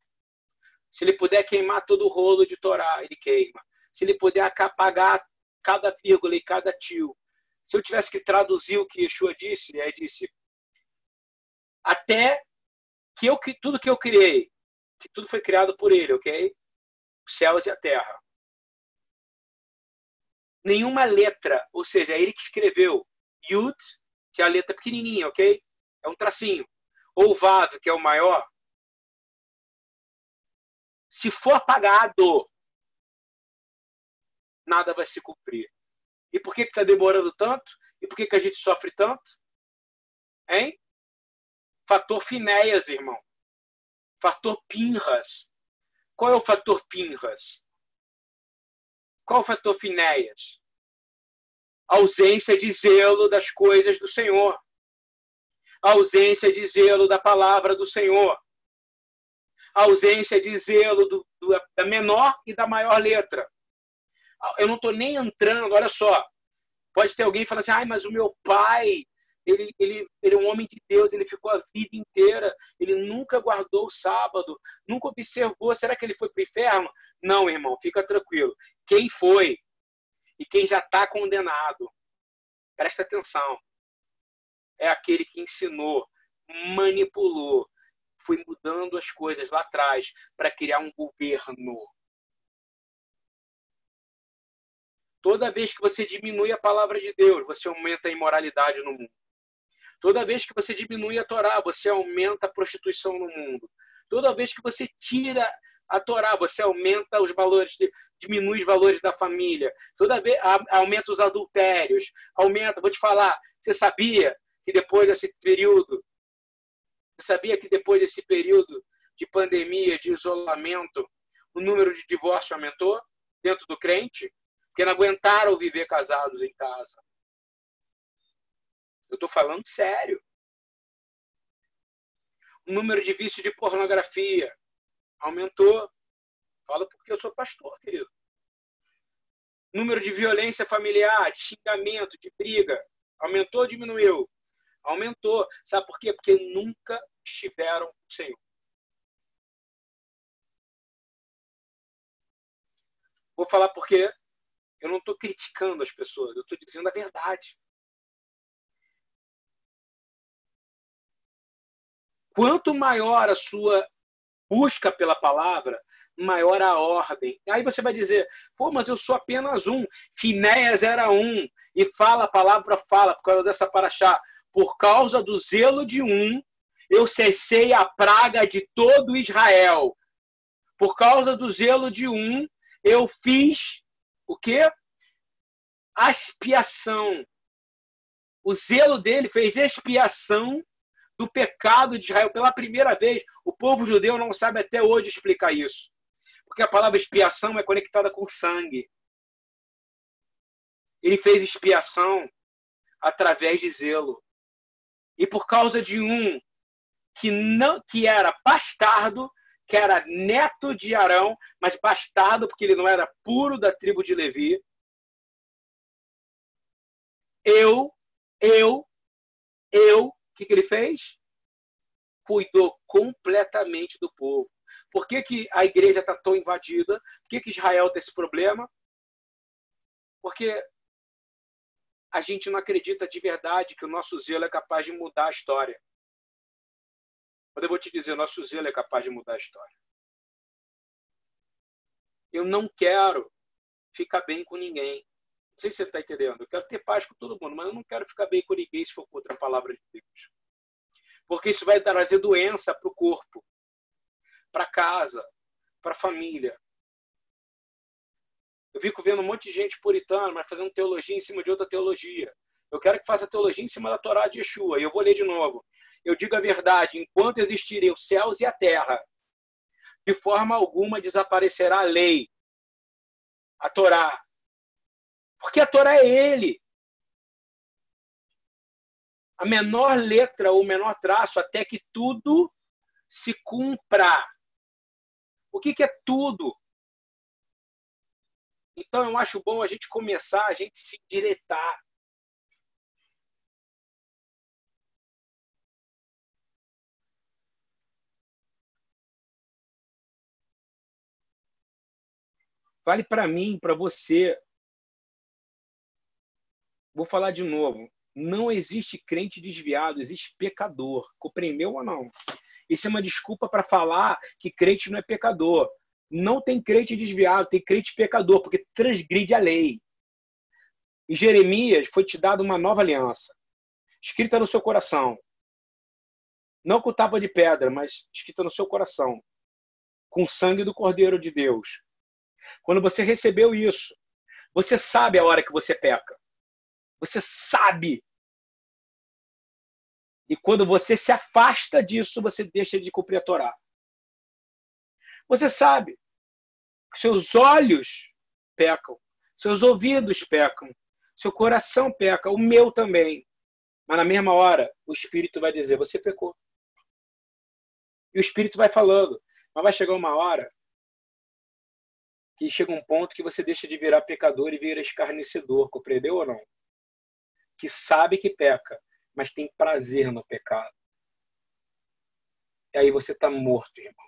Se ele puder queimar todo o rolo de Torá, ele queima. Se ele puder apagar cada vírgula e cada tio, se eu tivesse que traduzir o que Yeshua disse, ele disse: até que eu tudo que eu criei, que tudo foi criado por ele, ok? Os céus e a terra. Nenhuma letra, ou seja, é ele que escreveu Yud, que é a letra pequenininha, ok? É um tracinho. Ou Vav, que é o maior. Se for apagado, nada vai se cumprir. E por que está demorando tanto? E por que, que a gente sofre tanto? Hein? Fator Finéias, irmão. Fator Pinras. Qual é o fator Pinras? Qual é o fator Finéias? ausência de zelo das coisas do Senhor. ausência de zelo da palavra do Senhor. Ausência de zelo do, do, da menor e da maior letra eu não estou nem entrando, olha só. Pode ter alguém falando assim, ai, mas o meu pai, ele, ele, ele é um homem de Deus, ele ficou a vida inteira, ele nunca guardou o sábado, nunca observou, será que ele foi para o inferno? Não, irmão, fica tranquilo. Quem foi e quem já está condenado, presta atenção, é aquele que ensinou, manipulou, foi mudando as coisas lá atrás para criar um governo Toda vez que você diminui a palavra de Deus, você aumenta a imoralidade no mundo. Toda vez que você diminui a Torá, você aumenta a prostituição no mundo. Toda vez que você tira a Torá, você aumenta os valores, diminui os valores da família. Toda vez aumenta os adultérios, aumenta. Vou te falar, você sabia que depois desse período, sabia que depois desse período de pandemia, de isolamento, o número de divórcio aumentou dentro do crente? porque não aguentaram viver casados em casa. Eu estou falando sério. O número de vícios de pornografia aumentou. Fala porque eu sou pastor, querido. O número de violência familiar, de xingamento, de briga, aumentou ou diminuiu? Aumentou. Sabe por quê? Porque nunca estiveram com o Senhor. Vou falar por quê? Eu não estou criticando as pessoas, eu estou dizendo a verdade. Quanto maior a sua busca pela palavra, maior a ordem. Aí você vai dizer, pô, mas eu sou apenas um. Finéias era um. E fala a palavra fala por causa dessa paraxá. Por causa do zelo de um, eu cessei a praga de todo Israel. Por causa do zelo de um, eu fiz o quê? A expiação. O zelo dele fez expiação do pecado de Israel pela primeira vez. O povo judeu não sabe até hoje explicar isso. Porque a palavra expiação é conectada com sangue. Ele fez expiação através de zelo. E por causa de um que não que era bastardo, que era neto de Arão, mas bastardo, porque ele não era puro da tribo de Levi. Eu, eu, eu, o que, que ele fez? Cuidou completamente do povo. Por que, que a igreja está tão invadida? Por que, que Israel tem esse problema? Porque a gente não acredita de verdade que o nosso zelo é capaz de mudar a história. Mas eu vou te dizer, nosso zelo é capaz de mudar a história. Eu não quero ficar bem com ninguém. Não sei se você está entendendo. Eu quero ter paz com todo mundo, mas eu não quero ficar bem com ninguém se for contra a palavra de Deus. Porque isso vai trazer doença para o corpo, para casa, para a família. Eu fico vendo um monte de gente puritana, mas fazendo teologia em cima de outra teologia. Eu quero que faça teologia em cima da Torá de Yeshua. E eu vou ler de novo eu digo a verdade, enquanto existirem os céus e a terra, de forma alguma desaparecerá a lei, a Torá. Porque a Torá é ele. A menor letra ou menor traço, até que tudo se cumpra. O que, que é tudo? Então eu acho bom a gente começar, a gente se diretar. Vale para mim, para você. Vou falar de novo. Não existe crente desviado, existe pecador. Compreendeu ou não? Isso é uma desculpa para falar que crente não é pecador. Não tem crente desviado, tem crente pecador, porque transgride a lei. Em Jeremias foi te dada uma nova aliança, escrita no seu coração. Não com tapa de pedra, mas escrita no seu coração, com o sangue do Cordeiro de Deus. Quando você recebeu isso, você sabe a hora que você peca. Você sabe. E quando você se afasta disso, você deixa de cumprir a Torá. Você sabe que seus olhos pecam, seus ouvidos pecam, seu coração peca, o meu também. Mas na mesma hora, o Espírito vai dizer: você pecou. E o Espírito vai falando. Mas vai chegar uma hora que chega um ponto que você deixa de virar pecador e vira escarnecedor, compreendeu ou não? Que sabe que peca, mas tem prazer no pecado. E aí você está morto, irmão.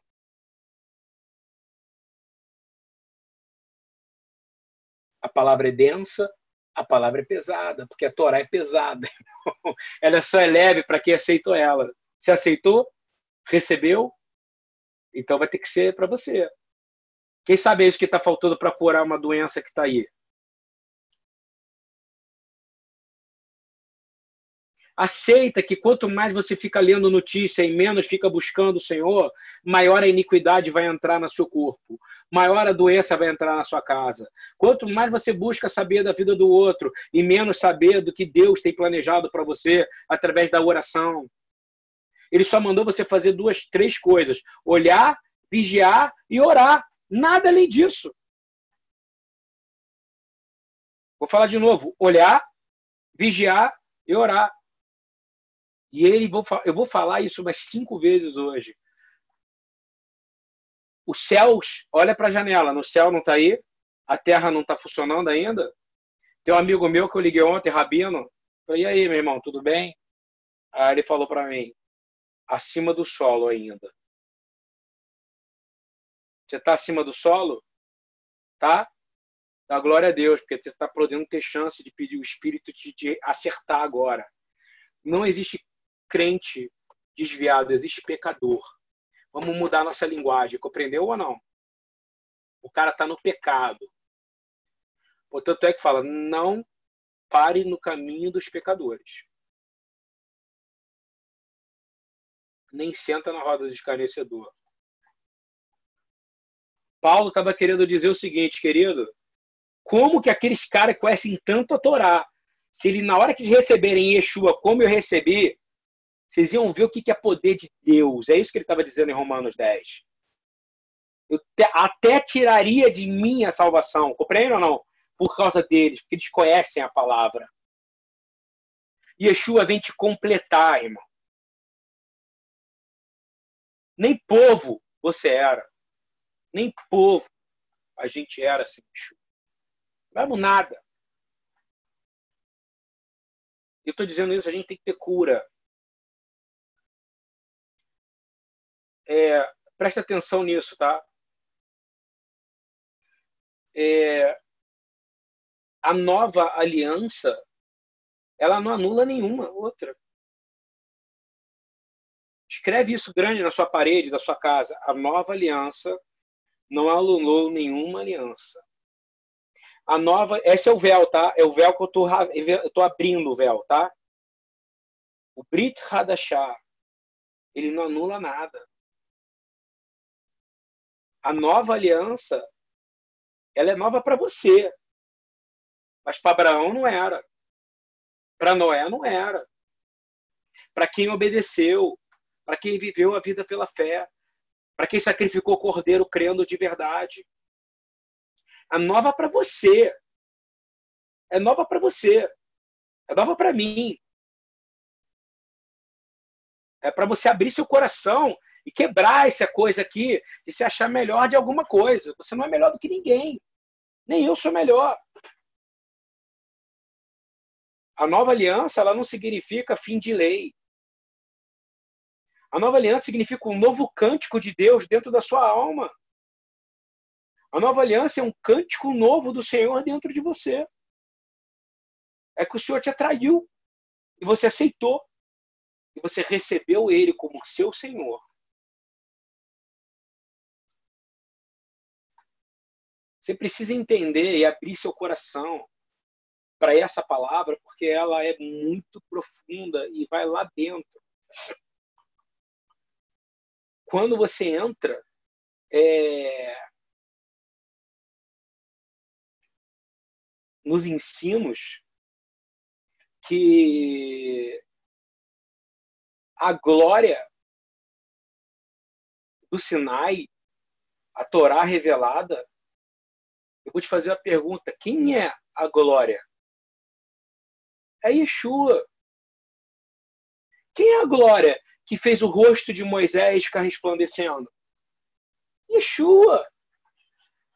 A palavra é densa, a palavra é pesada, porque a Torá é pesada. ela só é leve para quem aceitou ela. Se aceitou, recebeu, então vai ter que ser para você. Quem sabe é isso que está faltando para curar uma doença que está aí? Aceita que quanto mais você fica lendo notícia e menos fica buscando o Senhor, maior a iniquidade vai entrar no seu corpo, maior a doença vai entrar na sua casa. Quanto mais você busca saber da vida do outro e menos saber do que Deus tem planejado para você através da oração. Ele só mandou você fazer duas, três coisas: olhar, vigiar e orar. Nada além disso. Vou falar de novo: olhar, vigiar e orar. E ele, eu vou falar isso umas cinco vezes hoje. Os céus, olha para a janela, no céu não está aí, a terra não está funcionando ainda. Tem um amigo meu que eu liguei ontem, Rabino, falei, e aí, meu irmão, tudo bem? Aí ele falou para mim, acima do solo ainda. Você está acima do solo? Tá? Dá glória a Deus, porque você está podendo ter chance de pedir o Espírito de, de acertar agora. Não existe crente desviado, existe pecador. Vamos mudar nossa linguagem, compreendeu ou não? O cara está no pecado. Portanto, é que fala: não pare no caminho dos pecadores. Nem senta na roda do escarnecedor. Paulo estava querendo dizer o seguinte, querido: como que aqueles caras conhecem tanto a Torá, se ele, na hora que receberem Yeshua, como eu recebi, vocês iam ver o que é poder de Deus. É isso que ele estava dizendo em Romanos 10. Eu até tiraria de mim a salvação, compreende ou não? Por causa deles, porque eles conhecem a palavra. Yeshua vem te completar, irmão. Nem povo você era. Nem povo a gente era sem Yeshua. Não éramos nada. Eu estou dizendo isso, a gente tem que ter cura. É, atenção nisso, tá? É, a nova aliança, ela não anula nenhuma outra. Escreve isso grande na sua parede da sua casa. A nova aliança não anulou nenhuma aliança. A nova, esse é o véu, tá? É o véu que eu tô, eu tô abrindo o véu, tá? O Brit Hadashah, ele não anula nada a nova aliança, ela é nova para você. Mas para Abraão não era. Para Noé não era. Para quem obedeceu, para quem viveu a vida pela fé, para quem sacrificou o cordeiro crendo de verdade. A nova para você. É nova para você. É nova para mim. É para você abrir seu coração e quebrar essa coisa aqui e se achar melhor de alguma coisa. Você não é melhor do que ninguém. Nem eu sou melhor. A nova aliança ela não significa fim de lei. A nova aliança significa um novo cântico de Deus dentro da sua alma. A nova aliança é um cântico novo do Senhor dentro de você. é que o Senhor te atraiu e você aceitou e você recebeu Ele como seu Senhor. Você precisa entender e abrir seu coração para essa palavra, porque ela é muito profunda e vai lá dentro. Quando você entra, é... nos ensinos que a glória do Sinai, a Torá revelada, eu vou te fazer uma pergunta: quem é a glória? É Yeshua. Quem é a glória que fez o rosto de Moisés ficar resplandecendo? Yeshua.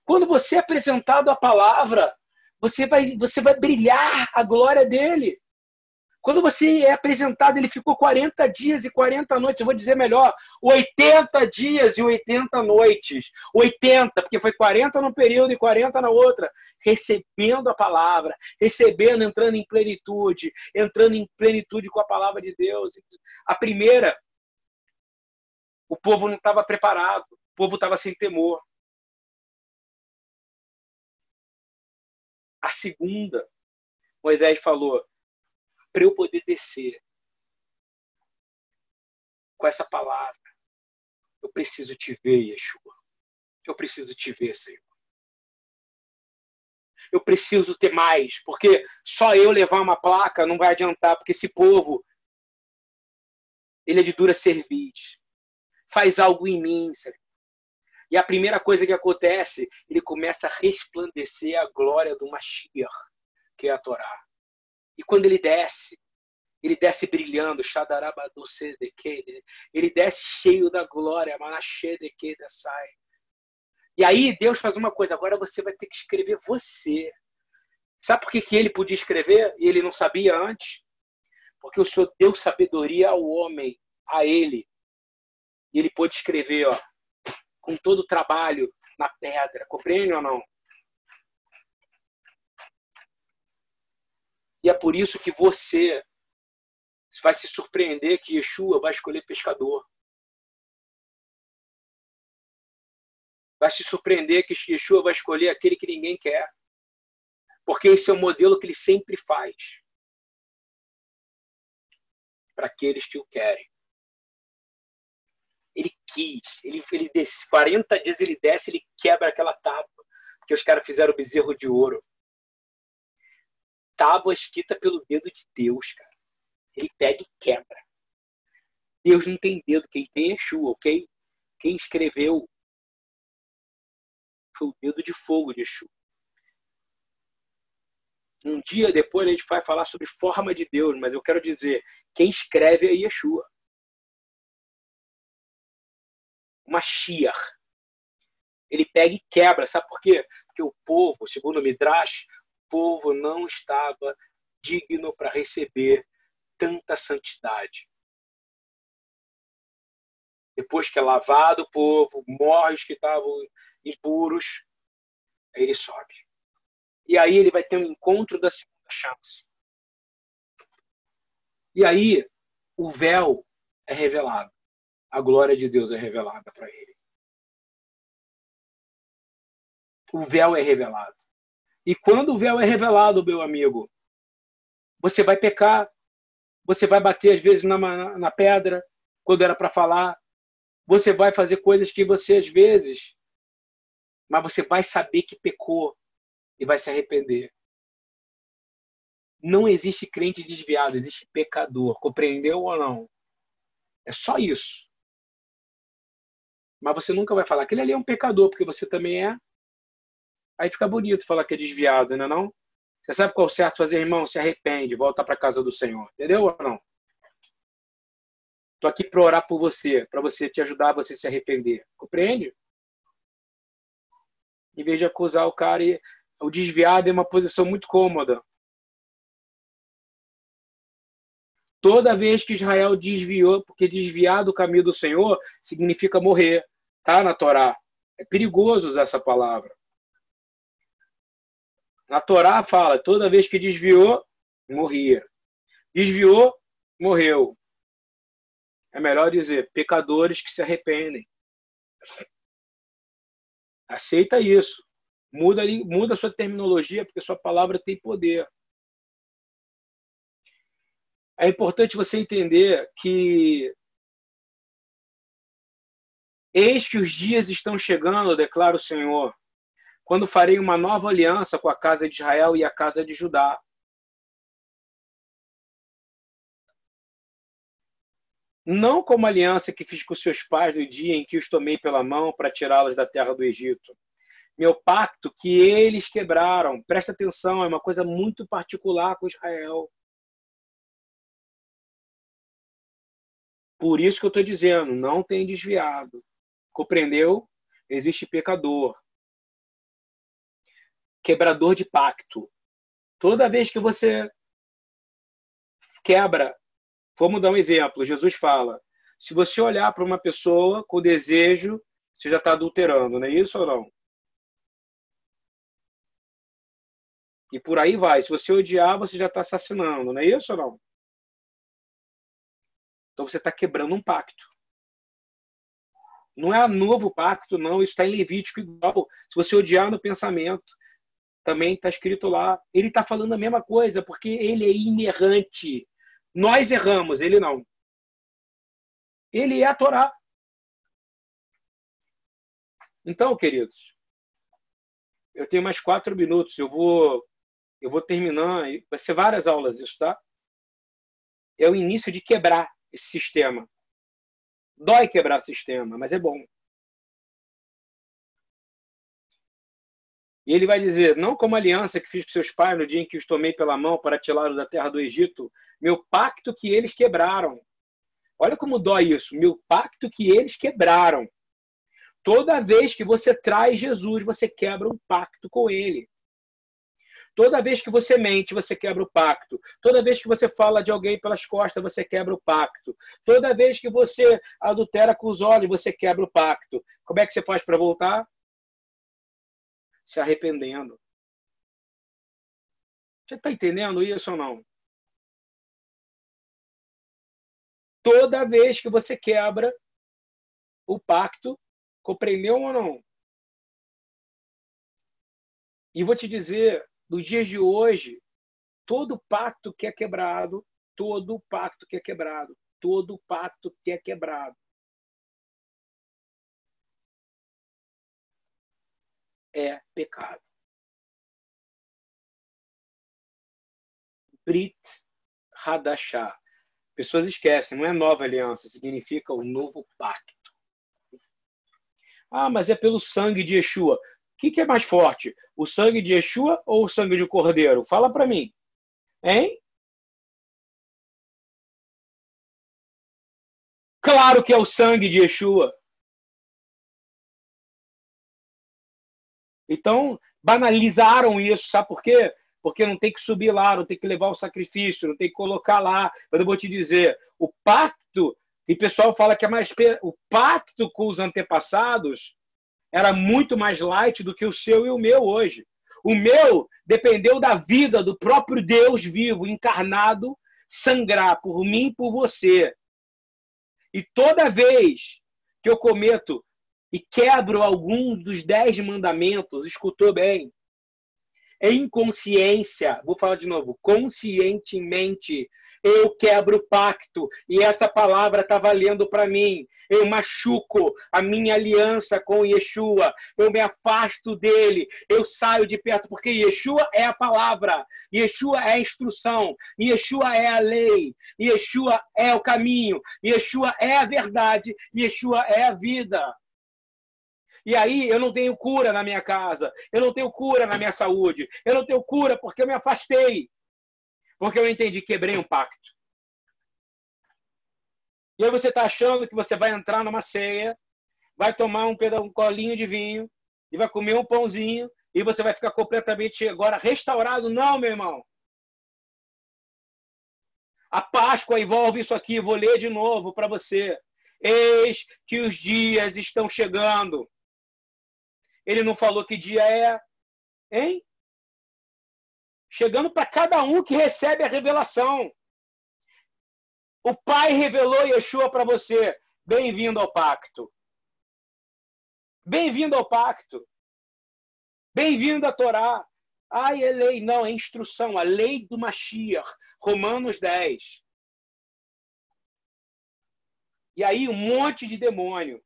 Quando você é apresentado a palavra, você vai, você vai brilhar a glória dele. Quando você é apresentado, ele ficou 40 dias e 40 noites, eu vou dizer melhor, 80 dias e 80 noites. 80, porque foi 40 num período e 40 na outra, recebendo a palavra, recebendo, entrando em plenitude, entrando em plenitude com a palavra de Deus. A primeira, o povo não estava preparado, o povo estava sem temor. A segunda, Moisés falou: para eu poder descer com essa palavra, eu preciso te ver, Yeshua. Eu preciso te ver, Senhor. Eu preciso ter mais, porque só eu levar uma placa não vai adiantar, porque esse povo ele é de dura cerviz. Faz algo em mim, Senhor. E a primeira coisa que acontece, ele começa a resplandecer a glória do Mashiach, que é a Torá. E quando ele desce, ele desce brilhando, ele desce cheio da glória, sai. E aí Deus faz uma coisa, agora você vai ter que escrever você. Sabe por que, que ele podia escrever e ele não sabia antes? Porque o Senhor deu sabedoria ao homem, a ele. E ele pôde escrever, ó, com todo o trabalho na pedra. Compreende ou não? E é por isso que você vai se surpreender que Yeshua vai escolher pescador. Vai se surpreender que Yeshua vai escolher aquele que ninguém quer. Porque esse é o modelo que ele sempre faz. Para aqueles que o querem. Ele quis. Ele, ele desce, 40 dias ele desce, ele quebra aquela tábua. Porque os caras fizeram o bezerro de ouro tábua escrita pelo dedo de Deus, cara. Ele pega e quebra. Deus não tem dedo, quem tem é ok? Quem escreveu foi o dedo de fogo de Yeshua. Um dia depois a gente vai falar sobre forma de Deus, mas eu quero dizer, quem escreve é Yeshua. Uma. Ele pega e quebra, sabe por quê? Porque o povo, segundo o Midrash, povo não estava digno para receber tanta santidade. Depois que é lavado o povo, morre os que estavam impuros, aí ele sobe. E aí ele vai ter um encontro da segunda chance. E aí o véu é revelado. A glória de Deus é revelada para ele. O véu é revelado. E quando o véu é revelado, meu amigo, você vai pecar, você vai bater às vezes na, na pedra, quando era para falar, você vai fazer coisas que você às vezes, mas você vai saber que pecou e vai se arrepender. Não existe crente desviado, existe pecador. Compreendeu ou não? É só isso. Mas você nunca vai falar que ele ali é um pecador, porque você também é Aí fica bonito falar que é desviado, não é não? Você sabe qual é o certo fazer, irmão? Se arrepende, volta para casa do Senhor. Entendeu ou não? Estou aqui para orar por você, para você te ajudar a você se arrepender. Compreende? Em vez de acusar o cara, e... o desviado é uma posição muito cômoda. Toda vez que Israel desviou, porque desviar do caminho do Senhor significa morrer. Tá na Torá. É perigoso usar essa palavra. Na Torá fala, toda vez que desviou, morria. Desviou, morreu. É melhor dizer pecadores que se arrependem. Aceita isso. Muda, muda a sua terminologia, porque sua palavra tem poder. É importante você entender que Eis que os dias estão chegando, declara o Senhor, quando farei uma nova aliança com a casa de Israel e a casa de Judá. Não como a aliança que fiz com seus pais no dia em que os tomei pela mão para tirá-los da terra do Egito. Meu pacto que eles quebraram. Presta atenção, é uma coisa muito particular com Israel. Por isso que eu estou dizendo, não tem desviado. Compreendeu? Existe pecador. Quebrador de pacto. Toda vez que você quebra, vamos dar um exemplo. Jesus fala: se você olhar para uma pessoa com desejo, você já está adulterando, não é isso ou não? E por aí vai. Se você odiar, você já está assassinando, não é isso ou não? Então você está quebrando um pacto. Não é novo pacto, não. Isso está em Levítico igual. Se você odiar no pensamento, também está escrito lá. Ele está falando a mesma coisa, porque ele é inerrante. Nós erramos, ele não. Ele é a Torá. Então, queridos, eu tenho mais quatro minutos. Eu vou, eu vou terminar. Vai ser várias aulas isso, tá? É o início de quebrar esse sistema. Dói quebrar sistema, mas é bom. E ele vai dizer: Não como aliança que fiz com seus pais no dia em que os tomei pela mão para tirá-los da terra do Egito, meu pacto que eles quebraram. Olha como dói isso, meu pacto que eles quebraram. Toda vez que você traz Jesus, você quebra um pacto com ele. Toda vez que você mente, você quebra o pacto. Toda vez que você fala de alguém pelas costas, você quebra o pacto. Toda vez que você adultera com os olhos, você quebra o pacto. Como é que você faz para voltar? Se arrependendo. Você está entendendo isso ou não? Toda vez que você quebra o pacto, compreendeu ou não? E vou te dizer, nos dias de hoje, todo pacto que é quebrado, todo pacto que é quebrado, todo pacto que é quebrado é pecado. Brit Hadashah. Pessoas esquecem, não é nova aliança, significa o novo pacto. Ah, mas é pelo sangue de Yeshua que, que é mais forte? O sangue de Yeshua ou o sangue de cordeiro? Fala para mim. Hein? Claro que é o sangue de Yeshua. Então, banalizaram isso, sabe por quê? Porque não tem que subir lá, não tem que levar o sacrifício, não tem que colocar lá. Mas eu vou te dizer, o pacto, e o pessoal fala que é mais. O pacto com os antepassados era muito mais light do que o seu e o meu hoje. O meu dependeu da vida do próprio Deus vivo, encarnado, sangrar por mim e por você. E toda vez que eu cometo e quebro algum dos dez mandamentos, escutou bem, em consciência, vou falar de novo, conscientemente, eu quebro o pacto e essa palavra está valendo para mim. Eu machuco a minha aliança com Yeshua, eu me afasto dele, eu saio de perto, porque Yeshua é a palavra, Yeshua é a instrução, Yeshua é a lei, Yeshua é o caminho, Yeshua é a verdade, Yeshua é a vida. E aí eu não tenho cura na minha casa, eu não tenho cura na minha saúde, eu não tenho cura porque eu me afastei. Porque eu entendi, quebrei um pacto. E aí você está achando que você vai entrar numa ceia, vai tomar um, um colinho de vinho e vai comer um pãozinho e você vai ficar completamente agora restaurado. Não, meu irmão. A Páscoa envolve isso aqui. Vou ler de novo para você. Eis que os dias estão chegando. Ele não falou que dia é, hein? chegando para cada um que recebe a revelação. O Pai revelou Yeshua para você. Bem-vindo ao pacto. Bem-vindo ao pacto. Bem-vindo à Torá. Ai, é lei. Não, é instrução. A lei do Mashiach. Romanos 10. E aí, um monte de demônio.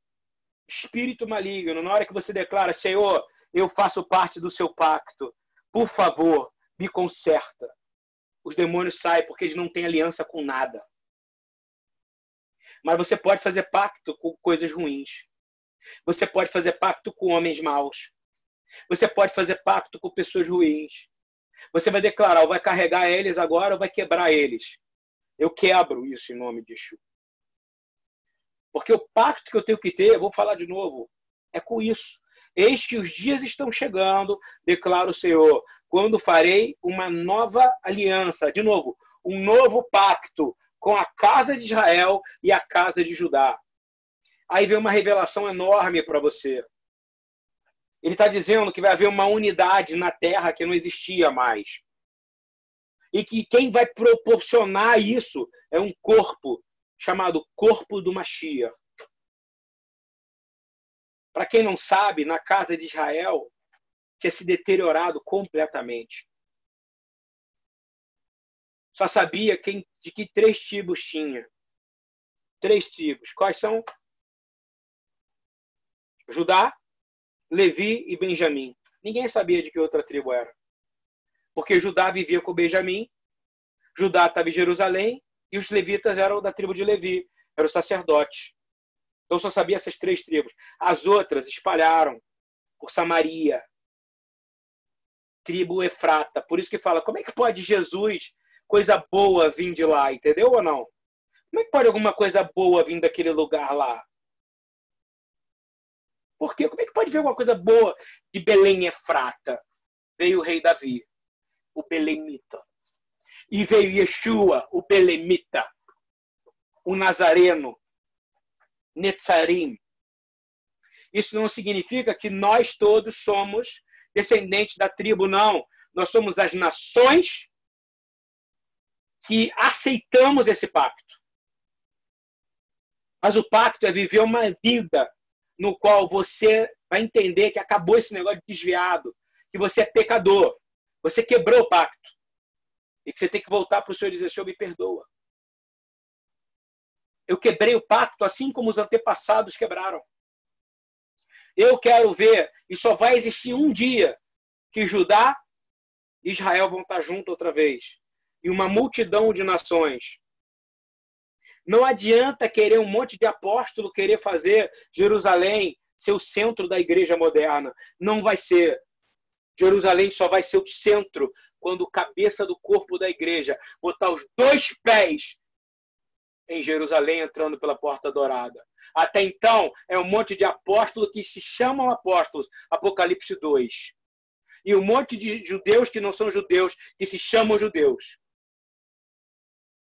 Espírito maligno. Na hora que você declara, Senhor, eu faço parte do seu pacto. Por favor, me conserta. Os demônios saem porque eles não têm aliança com nada. Mas você pode fazer pacto com coisas ruins. Você pode fazer pacto com homens maus. Você pode fazer pacto com pessoas ruins. Você vai declarar, ou vai carregar eles agora, ou vai quebrar eles. Eu quebro isso em nome de Yeshua. Porque o pacto que eu tenho que ter, vou falar de novo, é com isso. Eis que os dias estão chegando, declara o Senhor, quando farei uma nova aliança, de novo, um novo pacto com a casa de Israel e a casa de Judá. Aí vem uma revelação enorme para você. Ele está dizendo que vai haver uma unidade na terra que não existia mais. E que quem vai proporcionar isso é um corpo chamado corpo do Mashiach. Para quem não sabe, na casa de Israel tinha se deteriorado completamente. Só sabia quem, de que três tribos tinha. Três tribos. Quais são? Judá, Levi e Benjamim. Ninguém sabia de que outra tribo era. Porque Judá vivia com Benjamim, Judá estava em Jerusalém e os levitas eram da tribo de Levi, eram sacerdotes. Então só sabia essas três tribos. As outras espalharam por Samaria, tribo Efrata. Por isso que fala, como é que pode Jesus, coisa boa, vir de lá, entendeu ou não? Como é que pode alguma coisa boa vir daquele lugar lá? Por quê? Como é que pode ver alguma coisa boa de Belém Efrata? Veio o rei Davi, o Belemita. E veio Yeshua, o Belemita, o Nazareno, Netzarim. Isso não significa que nós todos somos descendentes da tribo, não. Nós somos as nações que aceitamos esse pacto. Mas o pacto é viver uma vida no qual você vai entender que acabou esse negócio de desviado, que você é pecador, você quebrou o pacto e que você tem que voltar para o Senhor e dizer: Senhor, me perdoa. Eu quebrei o pacto assim como os antepassados quebraram. Eu quero ver, e só vai existir um dia que Judá e Israel vão estar juntos outra vez. E uma multidão de nações. Não adianta querer um monte de apóstolo querer fazer Jerusalém ser o centro da igreja moderna. Não vai ser. Jerusalém só vai ser o centro quando cabeça do corpo da igreja botar os dois pés em Jerusalém entrando pela porta dourada. Até então, é um monte de apóstolos que se chamam apóstolos. Apocalipse 2. E um monte de judeus que não são judeus, que se chamam judeus.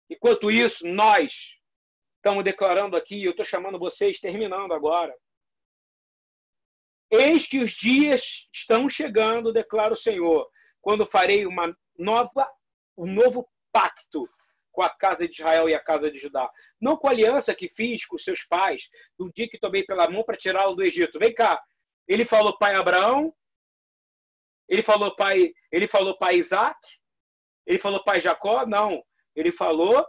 Enquanto isso, nós estamos declarando aqui, eu estou chamando vocês, terminando agora. Eis que os dias estão chegando, declara o Senhor, quando farei uma nova, um novo pacto com a casa de Israel e a casa de Judá. Não com a aliança que fiz com seus pais, no dia que tomei pela mão para tirá-lo do Egito. Vem cá. Ele falou pai Abraão, ele falou pai, ele falou pai Isaac, ele falou pai Jacó? Não. Ele falou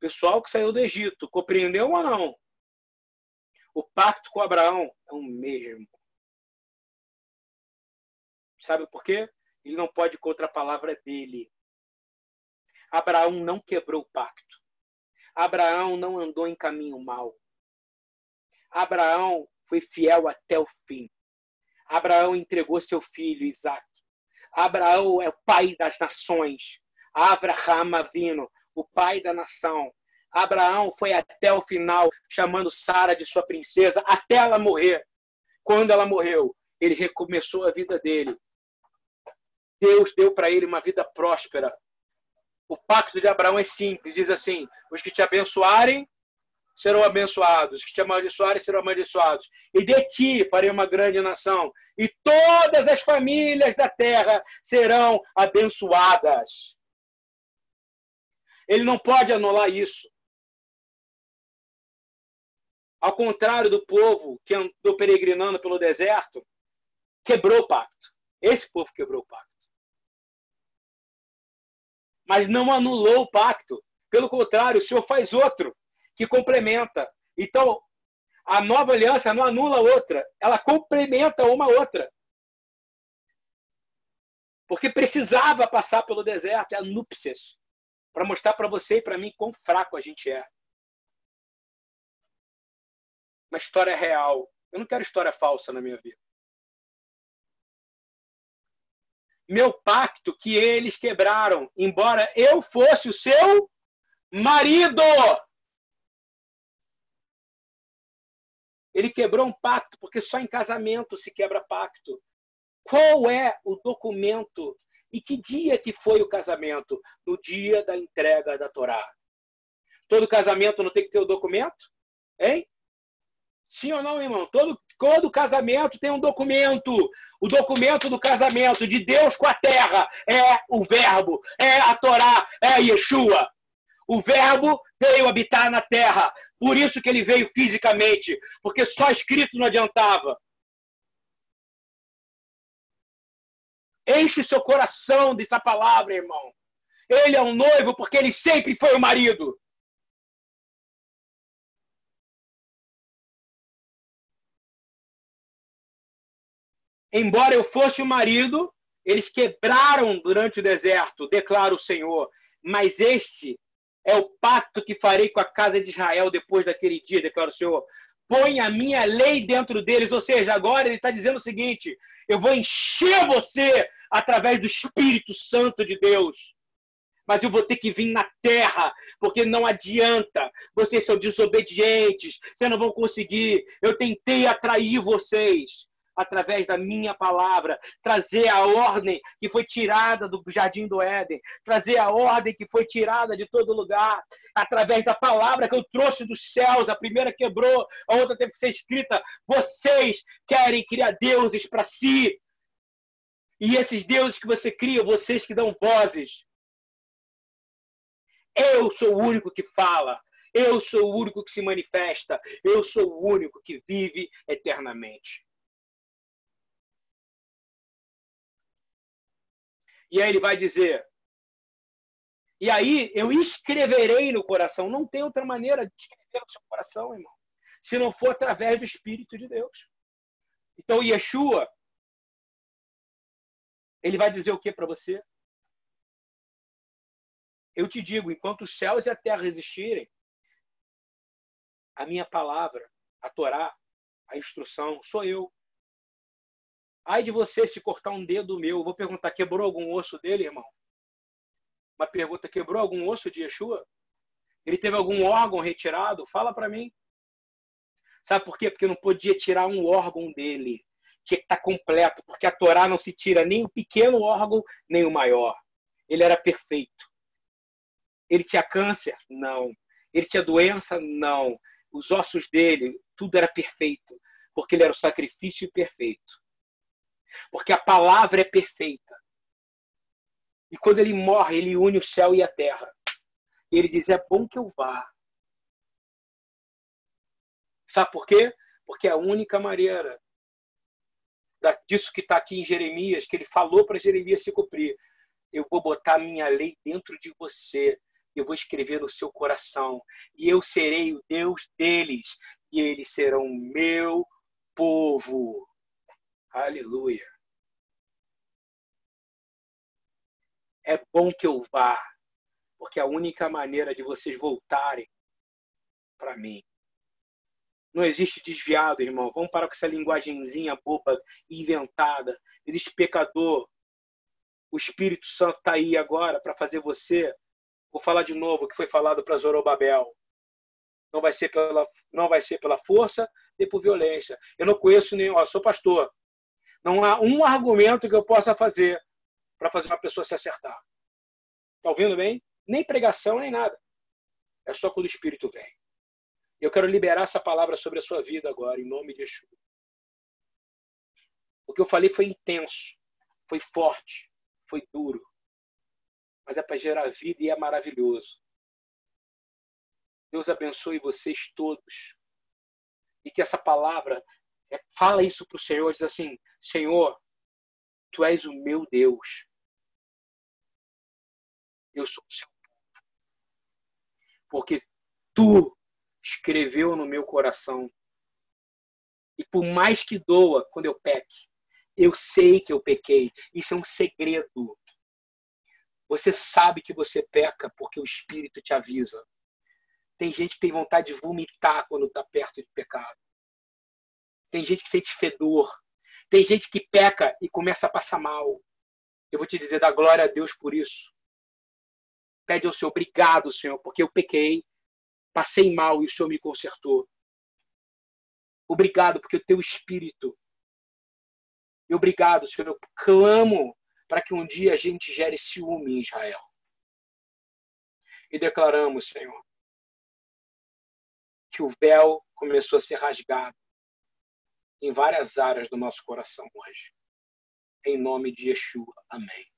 pessoal que saiu do Egito. Compreendeu ou não? O pacto com Abraão é o mesmo. Sabe por quê? Ele não pode contra a palavra dele. Abraão não quebrou o pacto. Abraão não andou em caminho mau. Abraão foi fiel até o fim. Abraão entregou seu filho Isaac. Abraão é o pai das nações. Abraham Avino, o pai da nação. Abraão foi até o final, chamando Sara de sua princesa, até ela morrer. Quando ela morreu, ele recomeçou a vida dele. Deus deu para ele uma vida próspera, o pacto de Abraão é simples, diz assim: os que te abençoarem, serão abençoados, que te amaldiçoarem serão amaldiçoados. E de ti farei uma grande nação, e todas as famílias da terra serão abençoadas. Ele não pode anular isso. Ao contrário do povo que andou peregrinando pelo deserto, quebrou o pacto. Esse povo quebrou o pacto. Mas não anulou o pacto. Pelo contrário, o Senhor faz outro que complementa. Então, a nova aliança não anula outra, ela complementa uma outra. Porque precisava passar pelo deserto, é a núpcias, para mostrar para você e para mim quão fraco a gente é. Uma história real. Eu não quero história falsa na minha vida. Meu pacto que eles quebraram, embora eu fosse o seu marido. Ele quebrou um pacto, porque só em casamento se quebra pacto. Qual é o documento e que dia que foi o casamento? No dia da entrega da Torá. Todo casamento não tem que ter o documento? Hein? Sim ou não, irmão? Todo, todo casamento tem um documento. O documento do casamento de Deus com a terra é o verbo, é a Torá, é Yeshua. O verbo veio habitar na terra. Por isso que ele veio fisicamente, porque só escrito não adiantava. Enche seu coração dessa palavra, irmão. Ele é um noivo porque ele sempre foi o marido. Embora eu fosse o marido, eles quebraram durante o deserto, declara o Senhor. Mas este é o pacto que farei com a casa de Israel depois daquele dia, declara o Senhor. Põe a minha lei dentro deles. Ou seja, agora ele está dizendo o seguinte: eu vou encher você através do Espírito Santo de Deus. Mas eu vou ter que vir na terra, porque não adianta. Vocês são desobedientes, vocês não vão conseguir. Eu tentei atrair vocês através da minha palavra, trazer a ordem que foi tirada do jardim do Éden, trazer a ordem que foi tirada de todo lugar, através da palavra que eu trouxe dos céus. A primeira quebrou, a outra teve que ser escrita. Vocês querem criar deuses para si. E esses deuses que você cria, vocês que dão vozes. Eu sou o único que fala. Eu sou o único que se manifesta. Eu sou o único que vive eternamente. E aí ele vai dizer: E aí eu escreverei no coração. Não tem outra maneira de escrever no seu coração, irmão, se não for através do Espírito de Deus. Então, Yeshua, ele vai dizer o que para você? Eu te digo, enquanto os céus e a terra existirem, a minha palavra, a Torá, a instrução, sou eu. Ai de você se cortar um dedo meu. vou perguntar, quebrou algum osso dele, irmão? Uma pergunta, quebrou algum osso de Yeshua? Ele teve algum órgão retirado? Fala para mim. Sabe por quê? Porque não podia tirar um órgão dele. Tinha que estar tá completo, porque a Torá não se tira nem o pequeno órgão, nem o maior. Ele era perfeito. Ele tinha câncer? Não. Ele tinha doença? Não. Os ossos dele, tudo era perfeito, porque ele era o sacrifício perfeito. Porque a palavra é perfeita. E quando ele morre, ele une o céu e a terra. E ele diz: É bom que eu vá. Sabe por quê? Porque é a única maneira disso que está aqui em Jeremias, que ele falou para Jeremias se cumprir. Eu vou botar minha lei dentro de você. Eu vou escrever no seu coração. E eu serei o Deus deles. E eles serão meu povo. Aleluia. É bom que eu vá, porque é a única maneira de vocês voltarem para mim. Não existe desviado, irmão. Vamos parar com essa linguagenzinha boba, inventada. Existe pecador. O Espírito Santo está aí agora para fazer você. Vou falar de novo o que foi falado para Zorobabel. Não vai ser pela, não vai ser pela força nem por violência. Eu não conheço nenhum. Ó, sou pastor. Não há um argumento que eu possa fazer para fazer uma pessoa se acertar. Está ouvindo bem? Nem pregação, nem nada. É só quando o Espírito vem. Eu quero liberar essa palavra sobre a sua vida agora, em nome de Jesus. O que eu falei foi intenso, foi forte, foi duro. Mas é para gerar vida e é maravilhoso. Deus abençoe vocês todos. E que essa palavra, fala isso para o Senhor, diz assim, Senhor, Tu és o meu Deus. Eu sou o seu povo. Porque Tu escreveu no meu coração. E por mais que doa quando eu peque, eu sei que eu pequei. Isso é um segredo. Você sabe que você peca porque o Espírito te avisa. Tem gente que tem vontade de vomitar quando está perto de pecado. Tem gente que sente fedor. Tem gente que peca e começa a passar mal. Eu vou te dizer, dá glória a Deus por isso. Pede ao Senhor, obrigado, Senhor, porque eu pequei, passei mal e o Senhor me consertou. Obrigado, porque o teu Espírito. E obrigado, Senhor, eu clamo para que um dia a gente gere ciúme em Israel. E declaramos, Senhor, que o véu começou a ser rasgado em várias áreas do nosso coração hoje. Em nome de Yeshua. Amém.